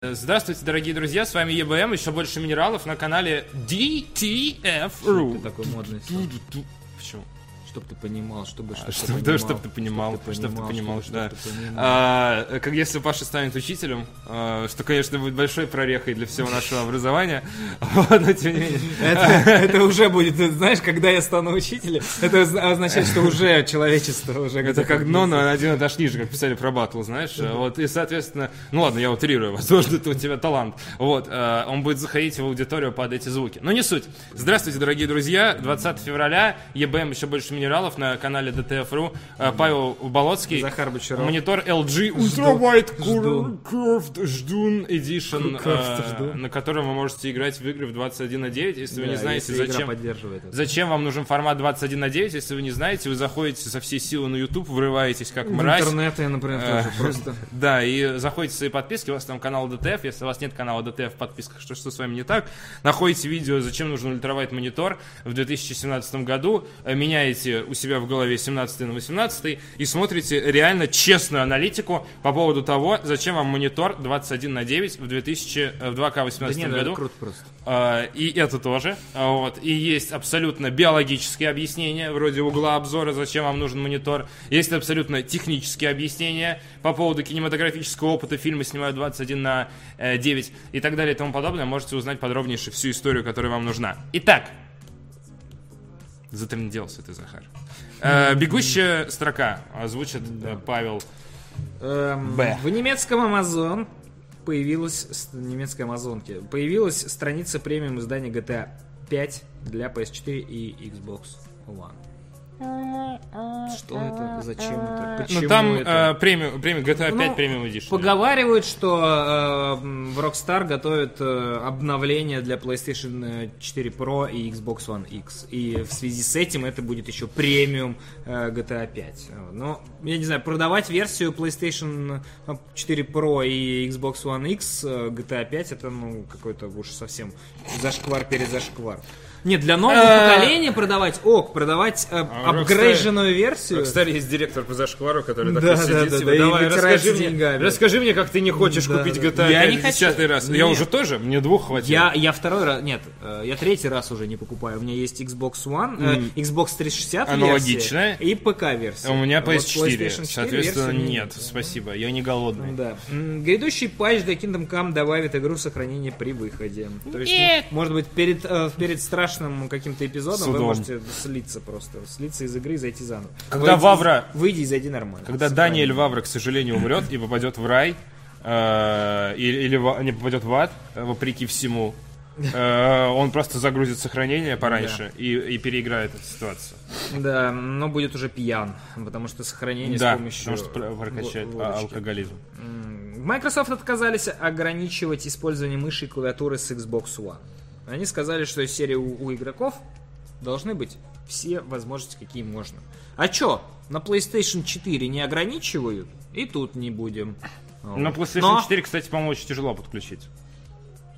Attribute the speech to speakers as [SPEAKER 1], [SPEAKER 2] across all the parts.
[SPEAKER 1] Здравствуйте, дорогие друзья, с вами ЕБМ, еще больше минералов на канале DTF.ru.
[SPEAKER 2] Ты такой модный.
[SPEAKER 1] Почему?
[SPEAKER 2] Чтоб ты понимал, чтобы
[SPEAKER 1] А,
[SPEAKER 2] что
[SPEAKER 1] Чтоб, да, чтоб ты понимал, чтоб ты понимал, да.
[SPEAKER 2] ты понимал.
[SPEAKER 1] А, как если Паша станет учителем, а, что, конечно, будет большой прорехой для всего нашего образования, но тем не менее.
[SPEAKER 2] Это, уже будет, ты знаешь, когда я стану учителем, это оз- означает, что уже человечество уже
[SPEAKER 1] Это как дно, но один этаж ниже, как писали про батл, знаешь. Вот, и, соответственно, ну ладно, я утрирую, возможно, это у тебя талант. Вот, э, он будет заходить в аудиторию под эти звуки. Но не суть. Здравствуйте, дорогие друзья. 20 февраля, ЕБМ еще больше минералов на канале DTF.ru. Э, Павел Болоцкий.
[SPEAKER 2] Захар Бочаров.
[SPEAKER 1] Монитор LG Ultra Wide
[SPEAKER 2] Ждун.
[SPEAKER 1] Curved Ждун Edition, э, на котором вы можете играть в игры в 21 на 9, если вы
[SPEAKER 2] Да,
[SPEAKER 1] не знаете, зачем. Зачем вам нужен формат 21 на 9, если вы не знаете, вы заходите со всей силы на YouTube, врываетесь как
[SPEAKER 2] В
[SPEAKER 1] мразь.
[SPEAKER 2] интернет я, например,
[SPEAKER 1] Э,
[SPEAKER 2] тоже просто...
[SPEAKER 1] Да, и заходите в свои подписки, у вас там канал DTF, если у вас нет канала DTF в подписках, что, что с вами не так, находите видео, зачем нужен ультравайт монитор в 2017 году, э, меняете у себя в голове 17 на 18 и смотрите реально честную аналитику по поводу того, зачем вам монитор 21 на 9 в 2000, э, в 2К 18
[SPEAKER 2] Да нет,
[SPEAKER 1] году.
[SPEAKER 2] это круто просто.
[SPEAKER 1] А, И это тоже. А, Вот. И есть абсолютно биологические объяснения, вроде угла обзора, зачем вам нужен монитор. Есть абсолютно технические объяснения по поводу кинематографического опыта. Фильмы снимают 21 на э, 9 и так далее и тому подобное. Можете узнать подробнейше всю историю, которая вам нужна. Итак. Затренделся ты, Захар. Э, Бегущая строка озвучит э, Павел.
[SPEAKER 2] Эм,
[SPEAKER 1] Б.
[SPEAKER 2] В немецком Amazon появилась, немецкой Амазонке, появилась страница премиум издания GTA 5 для PS4 и Xbox One. Что это? Зачем это? Почему
[SPEAKER 1] Ну там
[SPEAKER 2] это?
[SPEAKER 1] э, премиум, премиум GTA 5
[SPEAKER 2] Ну,
[SPEAKER 1] премиум Edition.
[SPEAKER 2] Поговаривают, что э, в Rockstar готовят э, обновление для PlayStation 4 Pro и Xbox One X. И в связи с этим это будет еще премиум э, GTA 5. Но, я не знаю, продавать версию PlayStation 4 Pro и Xbox One X э, GTA 5 это, ну, какой-то уж совсем зашквар перед зашквар. Нет, для нового
[SPEAKER 1] Э,
[SPEAKER 2] поколения продавать, ок, продавать э, апгрейженную версию.
[SPEAKER 1] Кстати, есть директор по зашквару, который
[SPEAKER 2] да,
[SPEAKER 1] сидит,
[SPEAKER 2] да,
[SPEAKER 1] типа, давай, расскажи мне,
[SPEAKER 2] деньгами.
[SPEAKER 1] расскажи мне, как ты не хочешь купить. GTA
[SPEAKER 2] Я
[SPEAKER 1] 5
[SPEAKER 2] не хочу.
[SPEAKER 1] раз. Я уже тоже, мне двух хватило.
[SPEAKER 2] Я, я второй раз, нет, э, я третий раз уже не покупаю. У меня есть Xbox One, э, Xbox 360
[SPEAKER 1] Аналогичная.
[SPEAKER 2] и ПК версия.
[SPEAKER 1] У меня
[SPEAKER 2] Вот
[SPEAKER 1] PS4,
[SPEAKER 2] PlayStation 4
[SPEAKER 1] соответственно, нет, спасибо, я не голодный.
[SPEAKER 2] Да. Грядущий патч для Kingdom Come добавит игру сохранения при выходе. То есть, может быть, перед, э, перед страшным каким-то эпизодом вы
[SPEAKER 1] Судом.
[SPEAKER 2] можете слиться просто. Слиться из игры и зайти заново.
[SPEAKER 1] Когда
[SPEAKER 2] Выйди-
[SPEAKER 1] Вавра-
[SPEAKER 2] Выйди и зайди нормально.
[SPEAKER 1] Когда. Даниэль Вавра, к сожалению, умрет и попадет в рай, э, или, или в- не попадет в ад, э, вопреки всему, э, он просто загрузит сохранение пораньше и, и переиграет эту ситуацию.
[SPEAKER 2] Да, но будет уже пьян, потому что сохранение
[SPEAKER 1] да,
[SPEAKER 2] с помощью...
[SPEAKER 1] потому что прокачает а-
[SPEAKER 2] водочки.
[SPEAKER 1] алкоголизм.
[SPEAKER 2] В Microsoft отказались ограничивать использование мыши и клавиатуры с Xbox One. Они сказали, что из серии у, у игроков должны быть все возможности, какие можно. А чё? На PlayStation 4 не ограничивают, и тут не будем.
[SPEAKER 1] На. PlayStation
[SPEAKER 2] Но
[SPEAKER 1] 4, кстати, по-моему, очень тяжело подключить.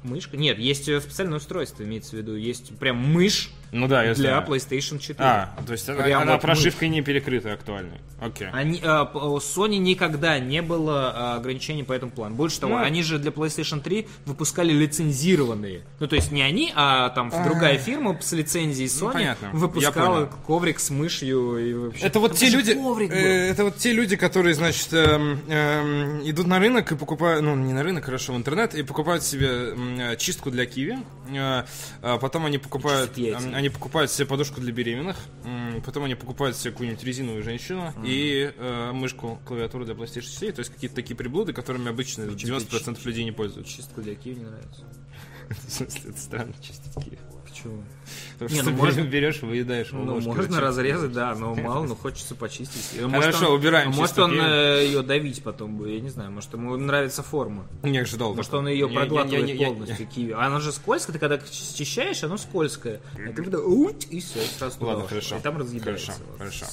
[SPEAKER 2] Мышка? Нет, есть э, специальное устройство, имеется в виду. Есть прям мышь
[SPEAKER 1] Ну да, я
[SPEAKER 2] для
[SPEAKER 1] знаю.
[SPEAKER 2] PlayStation 4.
[SPEAKER 1] А, то есть она,
[SPEAKER 2] Прям
[SPEAKER 1] она
[SPEAKER 2] вот
[SPEAKER 1] прошивкой не перекрыта актуальной. Окей.
[SPEAKER 2] Они, э, п- у Sony никогда не было э, ограничений по этому плану. Больше того,
[SPEAKER 1] Ну.
[SPEAKER 2] они же для PlayStation 3 выпускали лицензированные. Ну, то есть не они, а там другая фирма с лицензией Sony
[SPEAKER 1] Ну, понятно. Я
[SPEAKER 2] выпускала коврик с мышью и вообще.
[SPEAKER 1] Это вот те люди, э, это вот те люди, которые, значит, эм, эм, идут на рынок и покупают, ну не на рынок, хорошо, в интернет и покупают себе э, чистку для киви, э, а потом они покупают, они покупают себе подушку для беременных, потом они покупают себе какую-нибудь резиновую женщину и э, мышку, клавиатуру для PlayStation 4, то есть какие-то такие приблуды, которыми обычно 90% людей не пользуются.
[SPEAKER 2] Чистку для Киви не нравится.
[SPEAKER 1] В смысле, это странно чистить киви. Потому
[SPEAKER 2] Не,
[SPEAKER 1] что
[SPEAKER 2] ну, можно-
[SPEAKER 1] берешь, выедаешь
[SPEAKER 2] Ну, можно разрезать, да, но мало, но хочется почистить.
[SPEAKER 1] Хорошо, убираем
[SPEAKER 2] Может, он ее давить потом будет, я не знаю, может, ему нравится форма.
[SPEAKER 1] Не ожидал.
[SPEAKER 2] Может, он ее проглатывает полностью, киви. А она же скользкая, ты когда счищаешь, оно скользкое. А ты и все, сразу
[SPEAKER 1] Ладно, хорошо.
[SPEAKER 2] И там разъедается.
[SPEAKER 1] Хорошо, хорошо.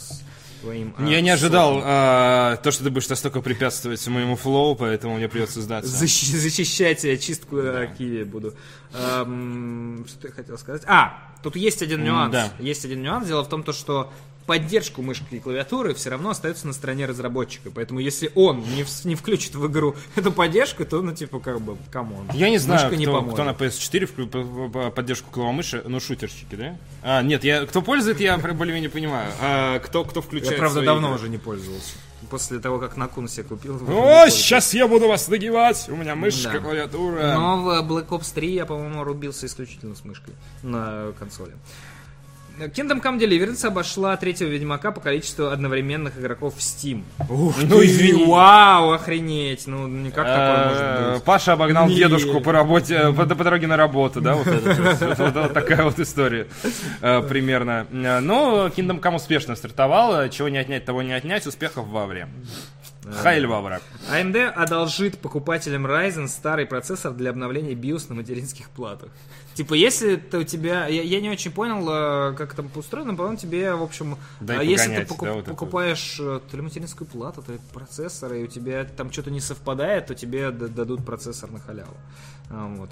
[SPEAKER 2] Твоим,
[SPEAKER 1] Я
[SPEAKER 2] а,
[SPEAKER 1] не ожидал а, то, что ты будешь настолько препятствовать моему флоу, поэтому мне придется сдаться.
[SPEAKER 2] Защи- защищать э, чистку э, киви буду. Эм, что я хотел сказать? А, тут есть один нюанс.
[SPEAKER 1] да.
[SPEAKER 2] Есть один нюанс. Дело в том, то, что поддержку мышки и клавиатуры все равно остается на стороне разработчика. Поэтому если он не, в- не включит в игру эту поддержку, то, ну, типа, как бы, come on.
[SPEAKER 1] Я не знаю,
[SPEAKER 2] Мышка не
[SPEAKER 1] кто,
[SPEAKER 2] поможет.
[SPEAKER 1] кто на PS4 вклю- по- по- поддержку клавомыши, ну, шутерщики, да? А, нет, я, кто пользует, я более-менее понимаю. А, кто, кто включает
[SPEAKER 2] Я, правда, давно
[SPEAKER 1] игры?
[SPEAKER 2] уже не пользовался. После того, как Nacon себе купил.
[SPEAKER 1] О, сейчас я буду вас нагибать! У меня мышка,
[SPEAKER 2] Да.
[SPEAKER 1] клавиатура.
[SPEAKER 2] Но в Black Ops 3 я, по-моему, рубился исключительно с мышкой на консоли. Kingdom Come Deliverance обошла третьего Ведьмака по количеству одновременных игроков в Steam. Ух
[SPEAKER 1] Ну, извини.
[SPEAKER 2] Вау, охренеть! Ну, никак такое может
[SPEAKER 1] Э,
[SPEAKER 2] быть.
[SPEAKER 1] Паша обогнал дедушку по работе, по, по дороге на работу, да, вот, такая вот история э, примерно. Э, Но Kingdom Come успешно стартовал, чего не отнять, того не отнять, успехов в Авре. Хайль Авре.
[SPEAKER 2] AMD одолжит покупателям Ryzen старый процессор для обновления BIOS на материнских платах. Типа, если ты у тебя... Я, я не очень понял, э, как там устроено, по-моему, тебе, в общем...
[SPEAKER 1] Дай
[SPEAKER 2] э, если ты покуп-
[SPEAKER 1] да, вот это
[SPEAKER 2] покупаешь э, то ли материнскую плату, то ли процессор, и у тебя там что-то не совпадает, то тебе дадут процессор на халяву. А, вот.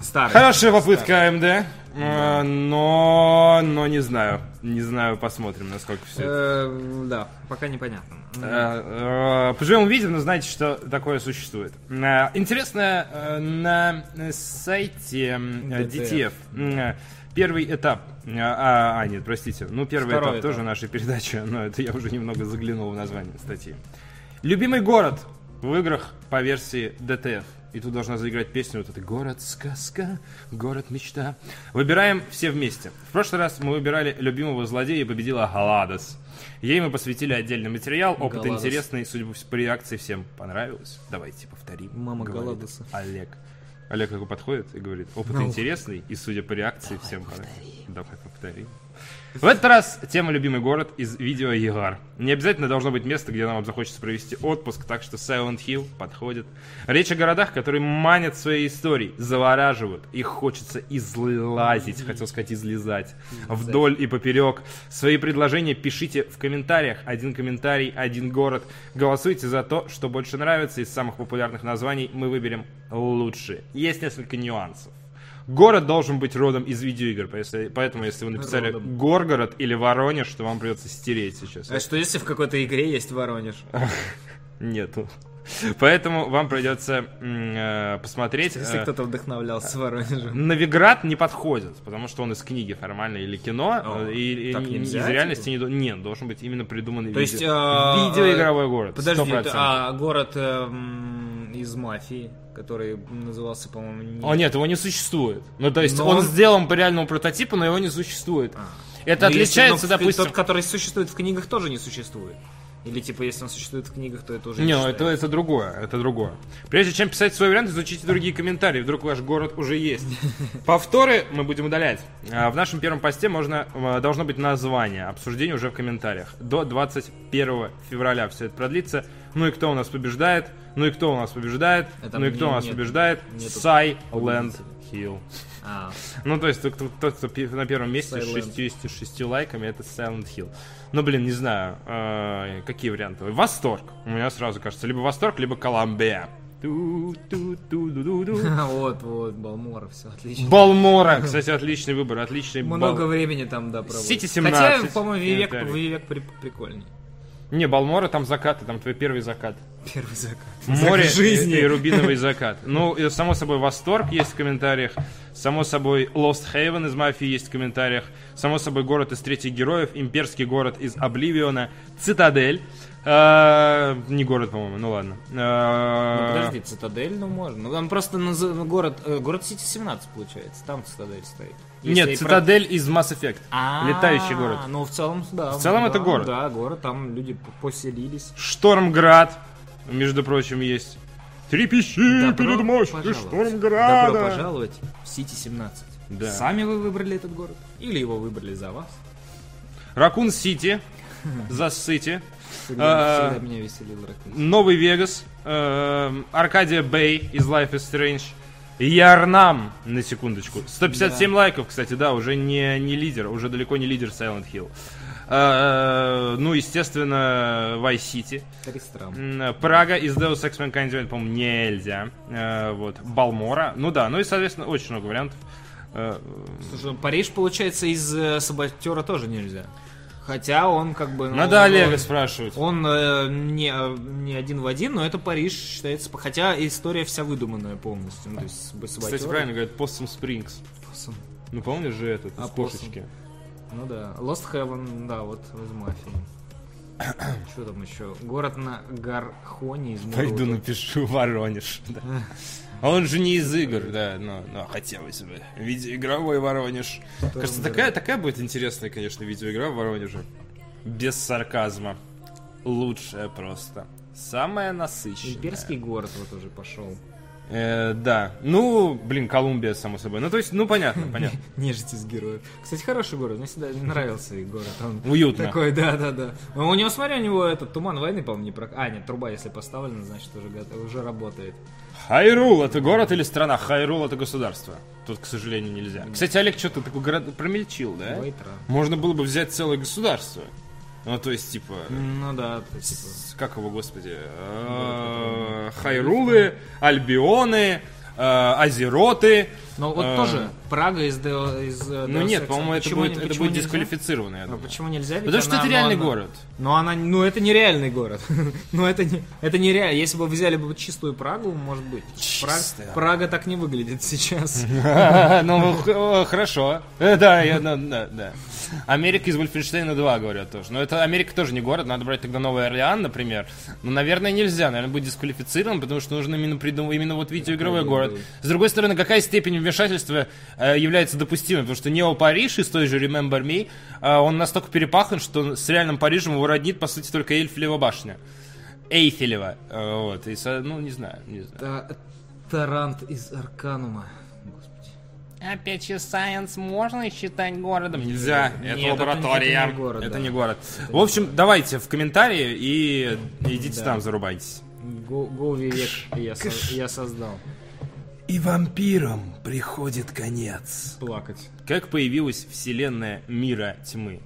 [SPEAKER 2] Старый.
[SPEAKER 1] Хорошая попытка AMD, э, но, но не знаю. Не знаю, посмотрим, насколько все
[SPEAKER 2] Э, Да, пока непонятно.
[SPEAKER 1] Э, э, Поживем увидим, но знаете, что такое существует. Э, Интересно, э, на сайте
[SPEAKER 2] DTF.
[SPEAKER 1] Первый этап, а, а, нет, простите, ну первый
[SPEAKER 2] Второй
[SPEAKER 1] этап,
[SPEAKER 2] этап.
[SPEAKER 1] тоже нашей передачи, но это я уже немного заглянул в название статьи. Любимый город в играх по версии DTF. И тут должна заиграть песню вот это «Город сказка, город мечта». Выбираем все вместе. В прошлый раз мы выбирали любимого злодея и победила Галадос. Ей мы посвятили отдельный материал, опыт
[SPEAKER 2] Галадос.
[SPEAKER 1] интересный, судя по реакции всем понравилось. Давайте повторим.
[SPEAKER 2] Мама Галадоса.
[SPEAKER 1] Олег. Олег как подходит и говорит, опыт
[SPEAKER 2] Ну.
[SPEAKER 1] интересный, и судя по реакции всем понравилось. Давай повторим. В этот раз тема «Любимый город» из видео Егар. Не обязательно должно быть место, где нам захочется провести отпуск, так что Silent Hill подходит. Речь о городах, которые манят своей историей, завораживают. Их хочется излазить, хотел сказать излезать, вдоль и поперек. Свои предложения пишите в комментариях. Один комментарий, один город. Голосуйте за то, что больше нравится. Из самых популярных названий мы выберем лучшие. Есть несколько нюансов. Город должен быть родом из видеоигр, поэтому- если вы написали
[SPEAKER 2] Родом.
[SPEAKER 1] Горгород или Воронеж, то вам придется стереть сейчас.
[SPEAKER 2] А что если в какой-то игре есть Воронеж?
[SPEAKER 1] Нету. Поэтому вам придется э, посмотреть.
[SPEAKER 2] Если
[SPEAKER 1] э,
[SPEAKER 2] кто-то вдохновлялся Воронежем.
[SPEAKER 1] Новиград не подходит, потому что он из книги формально или кино,
[SPEAKER 2] О,
[SPEAKER 1] э, и, и
[SPEAKER 2] так нельзя,
[SPEAKER 1] из реальности
[SPEAKER 2] типа?
[SPEAKER 1] не... Нет, должен быть именно придуманный
[SPEAKER 2] То есть,
[SPEAKER 1] видео.
[SPEAKER 2] а,
[SPEAKER 1] Видеоигровой город.
[SPEAKER 2] Подожди,
[SPEAKER 1] 100%.
[SPEAKER 2] это- а город эм, из мафии, который назывался, по-моему, не-
[SPEAKER 1] О, нет, его не существует. Ну, то есть,
[SPEAKER 2] Но
[SPEAKER 1] он сделан по реальному прототипу, но его не существует. Это
[SPEAKER 2] Ну, если-
[SPEAKER 1] отличается,
[SPEAKER 2] но в-
[SPEAKER 1] допустим...
[SPEAKER 2] Тот, который существует в книгах, тоже не существует. Или, типа, если он существует в книгах, то это уже
[SPEAKER 1] Не,
[SPEAKER 2] считается.
[SPEAKER 1] это, это другое, это другое. Прежде чем писать свой вариант, изучите другие комментарии. Вдруг ваш город уже есть. Повторы мы будем удалять. А, В нашем первом посте можно, э, должно быть название. Обсуждение уже в комментариях. До 21 февраля все это продлится. Ну и кто у нас побеждает? Ну и кто у нас побеждает?
[SPEAKER 2] Это
[SPEAKER 1] ну и кто
[SPEAKER 2] не-
[SPEAKER 1] у нас
[SPEAKER 2] нет,
[SPEAKER 1] побеждает? Silent. Hill.
[SPEAKER 2] А,
[SPEAKER 1] Ну, то есть, тот, кто, на первом месте с
[SPEAKER 2] Silent.
[SPEAKER 1] 66 лайками, это Silent Hill. Ну, блин, не знаю, э, какие варианты. Восторг. У меня сразу кажется, либо Восторг, либо Колумбия.
[SPEAKER 2] Вот, вот, Балмора, все отлично.
[SPEAKER 1] Балмора, кстати, отличный выбор, отличный
[SPEAKER 2] Много времени там, да, проводит.
[SPEAKER 1] Сити 17,
[SPEAKER 2] Хотя, по-моему, Вивек,
[SPEAKER 1] комментарий. Не, Балмора там закаты, там твой первый закат.
[SPEAKER 2] Первый закат.
[SPEAKER 1] Море
[SPEAKER 2] жизни.
[SPEAKER 1] и, и рубиновый закат. Ну, и, само собой, Восторг есть в комментариях. Само собой, Lost Haven из Мафии есть в комментариях. Само собой, город из третьих героев. Имперский город из Обливиона. Цитадель. Э, не город, по-моему, ну ладно.
[SPEAKER 2] Ну,
[SPEAKER 1] Э,
[SPEAKER 2] подожди, Цитадель, ну можно. Ну, там просто наз- город, э, город Сити 17, получается. Там Цитадель стоит. Если
[SPEAKER 1] Нет,
[SPEAKER 2] про-
[SPEAKER 1] Цитадель из Mass Effect.
[SPEAKER 2] А,
[SPEAKER 1] Летающий город.
[SPEAKER 2] Ну, в целом, да.
[SPEAKER 1] В целом
[SPEAKER 2] да,
[SPEAKER 1] это город.
[SPEAKER 2] Да, город, там люди поселились.
[SPEAKER 1] Штормград, между прочим, есть. Трепещи
[SPEAKER 2] Добро
[SPEAKER 1] перед мощью. Штормграда.
[SPEAKER 2] Добро пожаловать в Сити 17.
[SPEAKER 1] Да.
[SPEAKER 2] Сами вы выбрали этот город? Или его выбрали за вас?
[SPEAKER 1] Ракун Сити. Зассыти.
[SPEAKER 2] Всегда, всегда меня веселил.
[SPEAKER 1] Новый Вегас, эм, Аркадия Бэй из Life is Strange, Ярнам, на секундочку. 157 лайков, кстати, да, уже не, не лидер, уже далеко не лидер Silent Hill. Э, ну, естественно, Vice City. Прага из Deus Ex Mankind по-моему, нельзя. Э, вот. Балмора. Ну да, ну и, соответственно, очень много вариантов. Э,
[SPEAKER 2] Слушай, Париж, получается, из э, Саботера тоже нельзя. Хотя он как бы... ну,
[SPEAKER 1] Надо
[SPEAKER 2] он-
[SPEAKER 1] Олега спрашивать.
[SPEAKER 2] Он э, не, э, не один в один, но это Париж считается... Хотя история вся выдуманная полностью. Ну, то есть
[SPEAKER 1] Кстати, правильно говорят, Possum Springs.
[SPEAKER 2] Посом.
[SPEAKER 1] Ну, помнишь же этот,
[SPEAKER 2] А,
[SPEAKER 1] из кошечки?
[SPEAKER 2] Ну да. Lost Heaven, да, вот из мафии. Что там еще? Город на Гархоне из
[SPEAKER 1] Пойду напишу Воронеж. да. А он же не из игр, да, но, но хотелось бы. Видеоигровой Воронеж. Кажется,
[SPEAKER 2] да.
[SPEAKER 1] такая, такая будет интересная, конечно, видеоигра в Воронеже. Без сарказма. Лучшая просто. Самая насыщенная.
[SPEAKER 2] Имперский город вот уже пошел.
[SPEAKER 1] Э, да. Ну, блин, Колумбия, само собой. Ну, то есть, ну, понятно, понятно.
[SPEAKER 2] Нежить из героев. Кстати, хороший город. Мне всегда нравился и город. Он
[SPEAKER 1] Уютно.
[SPEAKER 2] такой, да, да, да. Но у него, смотри, у него этот туман войны, по-моему, не про... А, нет, труба, если поставлена, значит, уже, уже работает.
[SPEAKER 1] Хайрул это город или страна? Хайрул это государство. Тут, к сожалению, нельзя. Кстати, Олег, что ты такой город промельчил, да? Можно было бы взять целое государство. Ну, то есть, типа,
[SPEAKER 2] Ну да, типа...
[SPEAKER 1] как его, господи, э, Хайрулы, Альбионы, Азероты.
[SPEAKER 2] Но вот
[SPEAKER 1] э,
[SPEAKER 2] тоже Прага из... Из э,
[SPEAKER 1] Ну нет, по-моему, это будет, это будет дисквалифицировано, я
[SPEAKER 2] А
[SPEAKER 1] думаю.
[SPEAKER 2] почему нельзя?
[SPEAKER 1] Потому что это
[SPEAKER 2] ну,
[SPEAKER 1] реальный
[SPEAKER 2] она-
[SPEAKER 1] город.
[SPEAKER 2] Но она, ну это нереальный город. ну это не, это нереально. Если бы взяли бы чистую Прагу, может быть. Праг-. Прага так не выглядит сейчас.
[SPEAKER 1] Ну, э, хорошо. Э, Да, я, ну, да, да. Америка из Вольфенштейна 2, говорят тоже. Но это Америка тоже не город, надо брать тогда Новый Орлеан, например. Ну, наверное, нельзя, наверное, будет дисквалифицирован, потому что нужно именно придумать именно вот видеоигровой город. С другой стороны, какая степень вмешательства э, является допустимой? Потому что Нео Париж из той же Remember Me, э, он настолько перепахан, что с реальным Парижем его роднит, по сути, только Эйфелева башня. Эйфелева. Э, Вот, и, ну, не знаю, не знаю.
[SPEAKER 2] Та- Тарант из Арканума.
[SPEAKER 1] Опять же, Science можно считать городом? Нельзя,
[SPEAKER 2] Нет,
[SPEAKER 1] это
[SPEAKER 2] это
[SPEAKER 1] лаборатория.
[SPEAKER 2] не- это не город,
[SPEAKER 1] Это
[SPEAKER 2] да.
[SPEAKER 1] не город. В общем, давайте в комментарии и идите
[SPEAKER 2] Да.
[SPEAKER 1] там, зарубайтесь.
[SPEAKER 2] Го- Гови век я, со- я создал.
[SPEAKER 1] И вампирам приходит конец.
[SPEAKER 2] Плакать.
[SPEAKER 1] Как появилась вселенная мира тьмы?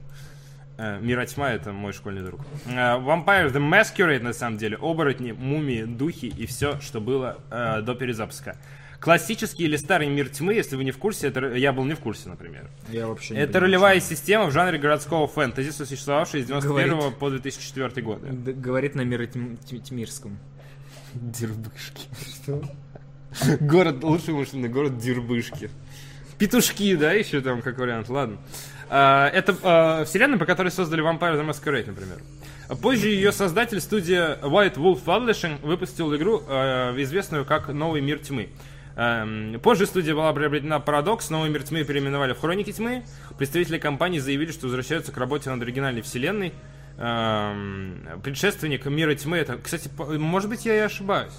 [SPEAKER 1] Э, Мира тьма это мой школьный друг. Э, Vampire the Masquerade, на самом деле, оборотни, мумии, духи и все, что было э, до перезапуска. Классический или старый мир тьмы, если вы не в курсе, это я был не в курсе, например.
[SPEAKER 2] Я вообще не
[SPEAKER 1] Это
[SPEAKER 2] понимаю,
[SPEAKER 1] ролевая
[SPEAKER 2] что
[SPEAKER 1] система в жанре городского фэнтези, существовавшая с 91
[SPEAKER 2] Говорит.
[SPEAKER 1] по 2004 годы.
[SPEAKER 2] Д- Говорит на миротьмирском.
[SPEAKER 1] Дербышки. Что? Город, лучший вымышленный город Дербышки. Петушки, да, еще там как вариант, ладно. А, это а, вселенная, по которой создали Vampire the Masquerade, например. Позже ее создатель, студия White Wolf Publishing, выпустил игру, а, известную как Новый мир тьмы. Эм, Позже студия была приобретена Новый мир тьмы переименовали в Хроники тьмы. Представители компании заявили, что возвращаются к работе над оригинальной вселенной. Эм, Предшественник мира тьмы это, кстати, может быть, я и ошибаюсь.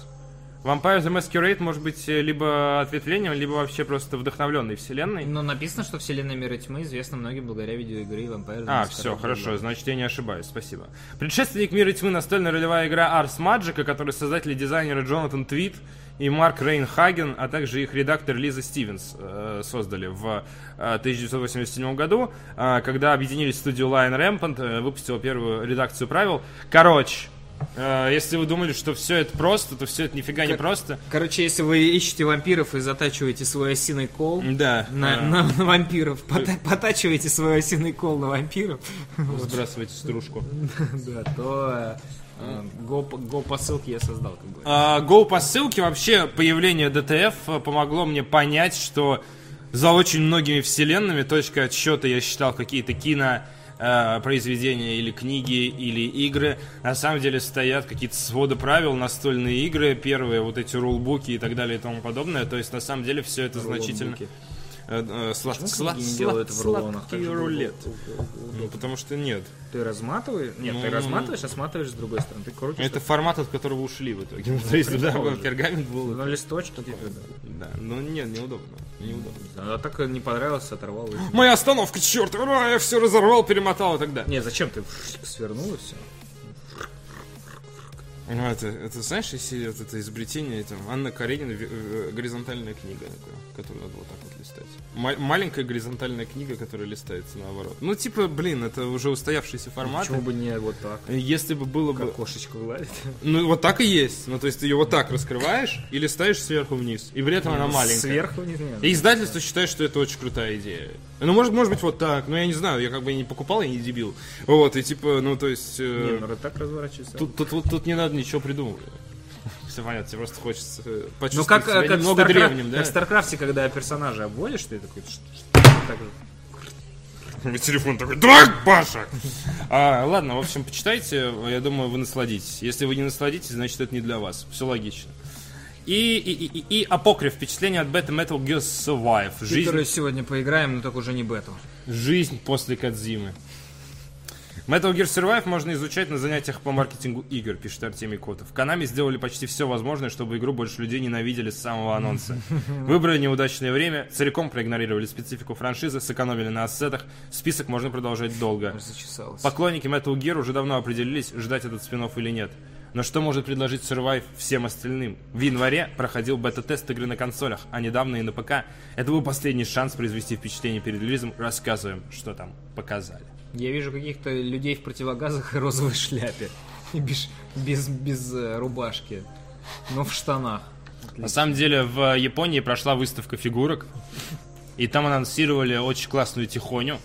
[SPEAKER 1] Vampire the Masquerade может быть э, либо ответвлением, либо вообще просто вдохновленной вселенной.
[SPEAKER 2] Но написано, что вселенная мира тьмы известна многим благодаря видеоигре Vampire the
[SPEAKER 1] А,
[SPEAKER 2] Masquerade.
[SPEAKER 1] все, хорошо, значит я не ошибаюсь, спасибо. Предшественник мира тьмы настольная ролевая игра Ars Magica, которую создатели дизайнеры Джонатан Твит и Марк Рейнхаген, а также их редактор Лиза Стивенс э, создали в э, 1987 году, э, когда объединились студию Lion Rampant, э, выпустила первую редакцию правил. Короче, э, если вы думали, что все это просто, то все это нифига не просто.
[SPEAKER 2] Короче, если вы ищете вампиров и затачиваете свой осиный кол
[SPEAKER 1] Да.
[SPEAKER 2] на,
[SPEAKER 1] э,
[SPEAKER 2] на- на вампиров, пота- потачиваете свой осиный кол на вампиров,
[SPEAKER 1] Сбрасывайте стружку.
[SPEAKER 2] да, то э, го, по- ссылке я создал, как бы.
[SPEAKER 1] А, Go по ссылке вообще появление DTF э, помогло мне понять, что за очень многими вселенными точка отсчета я считал какие-то кино э, произведения или книги или игры. На самом деле стоят какие-то своды правил, настольные игры, первые вот эти рулбуки и так далее и тому подобное. То есть на самом деле все это значительно...
[SPEAKER 2] Рулбуки.
[SPEAKER 1] Э, сла-
[SPEAKER 2] Почему
[SPEAKER 1] сла-
[SPEAKER 2] книги не
[SPEAKER 1] сла-
[SPEAKER 2] делают в рулонах?
[SPEAKER 1] сладкий рулет. Ну, потому что нет.
[SPEAKER 2] Ты разматываешь? Нет, ты
[SPEAKER 1] Ну,
[SPEAKER 2] разматываешь, а сматываешь с другой стороны. Ты крутишь.
[SPEAKER 1] Это формат, от которого ушли в итоге. Ну, То есть, да, пергамент был.
[SPEAKER 2] на листочке. типа, да.
[SPEAKER 1] Ну нет, неудобно. Неудобно.
[SPEAKER 2] А так не понравилось, оторвал.
[SPEAKER 1] Моя остановка, черт, ура, я все разорвал, перемотал и так далее.
[SPEAKER 2] Не, зачем ты свернул и все?
[SPEAKER 1] Ну, это, это знаешь, если вот это изобретение, это Анна Каренина, э, горизонтальная книга которую надо вот так вот листать. Ма- маленькая горизонтальная книга, которая листается наоборот. Ну, типа, блин, это уже устоявшийся формат.
[SPEAKER 2] Почему бы не вот так?
[SPEAKER 1] Если бы было бы...
[SPEAKER 2] Как кошечку гладит.
[SPEAKER 1] Ну, вот так и есть. Ну, то есть ты ее вот так раскрываешь и листаешь сверху вниз. И при этом она маленькая.
[SPEAKER 2] Сверху вниз.
[SPEAKER 1] И издательство считает, что это очень крутая идея. Ну, может, может быть, вот так. Но я не знаю, я как бы не покупал, я не дебил. Вот, и типа, ну, то есть... э,
[SPEAKER 2] Не, ну так разворачивается.
[SPEAKER 1] Тут, тут, тут, тут не надо ничего придумывать. Все понятно, тебе просто хочется э,
[SPEAKER 2] Ну
[SPEAKER 1] почувствовать
[SPEAKER 2] как, э,
[SPEAKER 1] себя
[SPEAKER 2] как, в
[SPEAKER 1] немного
[SPEAKER 2] StarCraf-
[SPEAKER 1] древним, да?
[SPEAKER 2] как в StarCraft е, когда персонажа обводишь, ты такой... «Ш- ш- так же.
[SPEAKER 1] И телефон такой, дурак, Паша! А, ладно, в общем, почитайте, я думаю, вы насладитесь. Если вы не насладитесь, значит, это не для вас. Все логично. И, и, и, и, и апокриф, впечатление от бета Metal Gear Survive. Жизнь,
[SPEAKER 2] Которую сегодня поиграем, но только уже не бету.
[SPEAKER 1] жизнь после Кадзимы. Metal Gear Survive можно изучать на занятиях по маркетингу игр, пишет Артемий Котов. Канами сделали почти все возможное, чтобы игру больше людей ненавидели с самого анонса. Выбрали неудачное время, целиком проигнорировали специфику франшизы, сэкономили на ассетах. Список можно продолжать долго. Поклонники Metal Gear уже давно определились, ждать этот спин или нет. Но что может предложить Survive всем остальным? В январе проходил бета-тест игры на консолях, а недавно и на ПК. Это был последний шанс произвести впечатление перед релизом. Рассказываем, что там показали.
[SPEAKER 2] Я вижу каких-то людей в противогазах и розовой шляпе. И без, без, без э, рубашки. Но в штанах.
[SPEAKER 1] На самом деле в Японии прошла выставка фигурок, и там анонсировали очень классную Тихоню.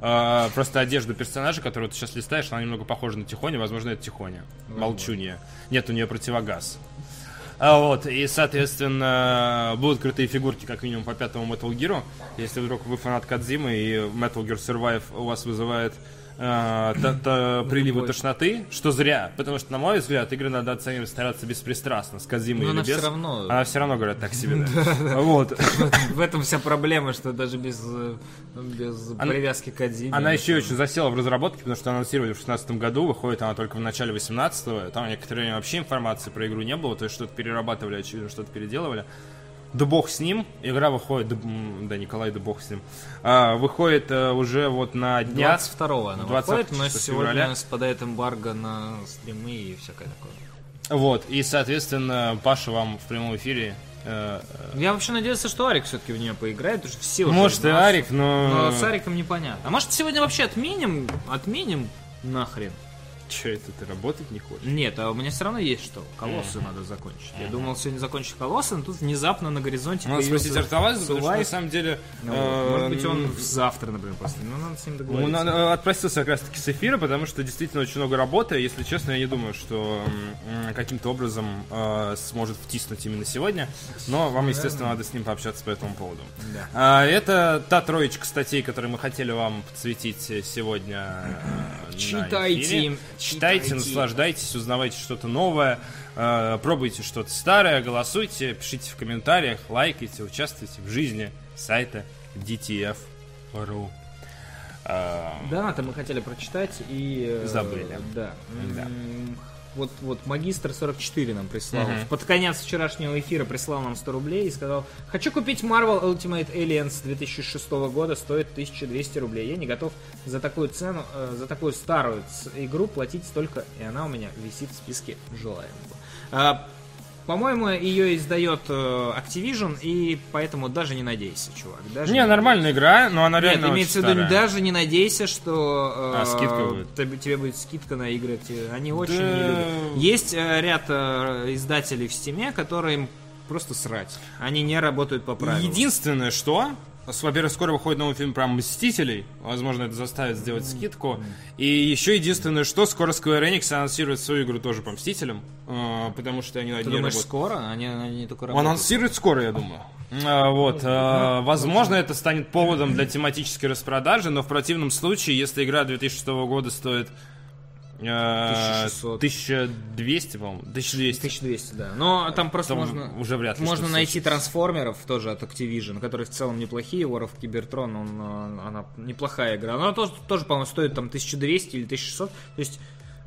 [SPEAKER 1] А, просто одежду персонажа, которую ты сейчас листаешь, она немного похожа на Тихоню, возможно, это Тихоня. Молчунья. Нет, у нее противогаз. А вот, и, соответственно, будут крутые фигурки, как минимум, по пятому Metal Gear. Если вдруг вы фанат Кадзимы и Metal Gear Survive у вас вызывает э, та- приливы тошноты, что зря. Потому что, на мой взгляд, игры надо оценивать, стараться беспристрастно, с Кадзимой
[SPEAKER 2] Но
[SPEAKER 1] или
[SPEAKER 2] она
[SPEAKER 1] без.
[SPEAKER 2] всё равно-
[SPEAKER 1] Она все равно, говорят, так себе, да. Вот.
[SPEAKER 2] В этом вся проблема, что даже без, э, без
[SPEAKER 1] Она-
[SPEAKER 2] привязки к Адзиме.
[SPEAKER 1] Она еще очень засела в разработке, потому что анонсировали в 2016 году, выходит она только в начале 18 Там некоторое время вообще информации про игру не было, то есть что-то перерабатывали, очевидно, что-то переделывали. Да бог с ним, игра выходит, да, Николай, да бог с ним, А, выходит э, уже вот на днях.
[SPEAKER 2] 22 она
[SPEAKER 1] 20
[SPEAKER 2] выходит, но сегодня
[SPEAKER 1] февраля.
[SPEAKER 2] спадает эмбарго на стримы и всякое такое.
[SPEAKER 1] Вот, и, соответственно, Паша вам в прямом эфире... э,
[SPEAKER 2] Я вообще надеялся, что Арик все-таки в нее поиграет, потому что все уже
[SPEAKER 1] может, и. Арик, но...
[SPEAKER 2] Но с Ариком непонятно. А может сегодня вообще отменим? Отменим нахрен?
[SPEAKER 1] Че это, ты работать не хочешь?
[SPEAKER 2] Нет, а у меня все равно есть что. Колоссы надо закончить. Я думал сегодня закончить колоссы, но тут внезапно на горизонте
[SPEAKER 1] Надо спросить Артаваза, потому что на самом деле...
[SPEAKER 2] Ну вот,
[SPEAKER 1] э,
[SPEAKER 2] Может быть, он завтра, например, просто. Ну, надо с ним договориться.
[SPEAKER 1] э, отпросился как раз таки с эфира, потому что действительно очень много работы. Если честно, я не думаю, что каким-то образом э, сможет втиснуть именно сегодня. Но вам, естественно, надо с ним пообщаться по этому поводу.
[SPEAKER 2] Да.
[SPEAKER 1] А, это та троечка статей, которые мы хотели вам подсветить сегодня. э,
[SPEAKER 2] Читайте.
[SPEAKER 1] Читайте, наслаждайтесь, узнавайте что-то новое, э, пробуйте что-то старое, голосуйте, пишите в комментариях, лайкайте, участвуйте в жизни сайта DTF.ru. Э,
[SPEAKER 2] Донаты мы хотели прочитать и... э,
[SPEAKER 1] Забыли.
[SPEAKER 2] Да.
[SPEAKER 1] Да.
[SPEAKER 2] Вот, вот, магистр 44 нам прислал.
[SPEAKER 1] Мгм.
[SPEAKER 2] Под конец вчерашнего эфира прислал нам 100 рублей и сказал, хочу купить Marvel Ultimate Aliens 2006 года, стоит 1200 рублей. Я не готов за такую цену, э, за такую старую игру платить столько, и она у меня висит в списке желаемого. По-моему, ее издает э, Activision, и поэтому даже не надейся, чувак. Даже
[SPEAKER 1] Не, нормальная игра, но она
[SPEAKER 2] нет,
[SPEAKER 1] реально
[SPEAKER 2] имеется в виду,
[SPEAKER 1] старая.
[SPEAKER 2] даже не надейся, что э,
[SPEAKER 1] А, скидка будет?
[SPEAKER 2] тебе, тебе будет скидка на игры. Они очень
[SPEAKER 1] Да.
[SPEAKER 2] не любят. Есть э, ряд э, издателей в стиме, которые им просто срать. Они не работают по правилам.
[SPEAKER 1] Единственное, что... Во-первых, скоро выходит новый фильм про Мстителей. Возможно, это заставит сделать скидку. И еще единственное, что скоро Square Enix анонсирует свою игру тоже по Мстителям. э, Потому что они над
[SPEAKER 2] Ты думаешь,
[SPEAKER 1] работают.
[SPEAKER 2] скоро? Они, они только работают.
[SPEAKER 1] анонсирует скоро, я думаю. А, Вот, а, возможно, это станет поводом для тематической распродажи, но в противном случае, если игра 2006 года стоит э,
[SPEAKER 2] 1600.
[SPEAKER 1] 1200, по-моему, 1200,
[SPEAKER 2] 1200, да. Но там просто
[SPEAKER 1] то
[SPEAKER 2] можно...
[SPEAKER 1] уже вряд ли.
[SPEAKER 2] Можно найти трансформеров тоже от Activision, которые в целом неплохие. War of Cybertron, он, э, она неплохая игра. Она тоже, тоже по-моему, стоит там 1200 или 1600. То есть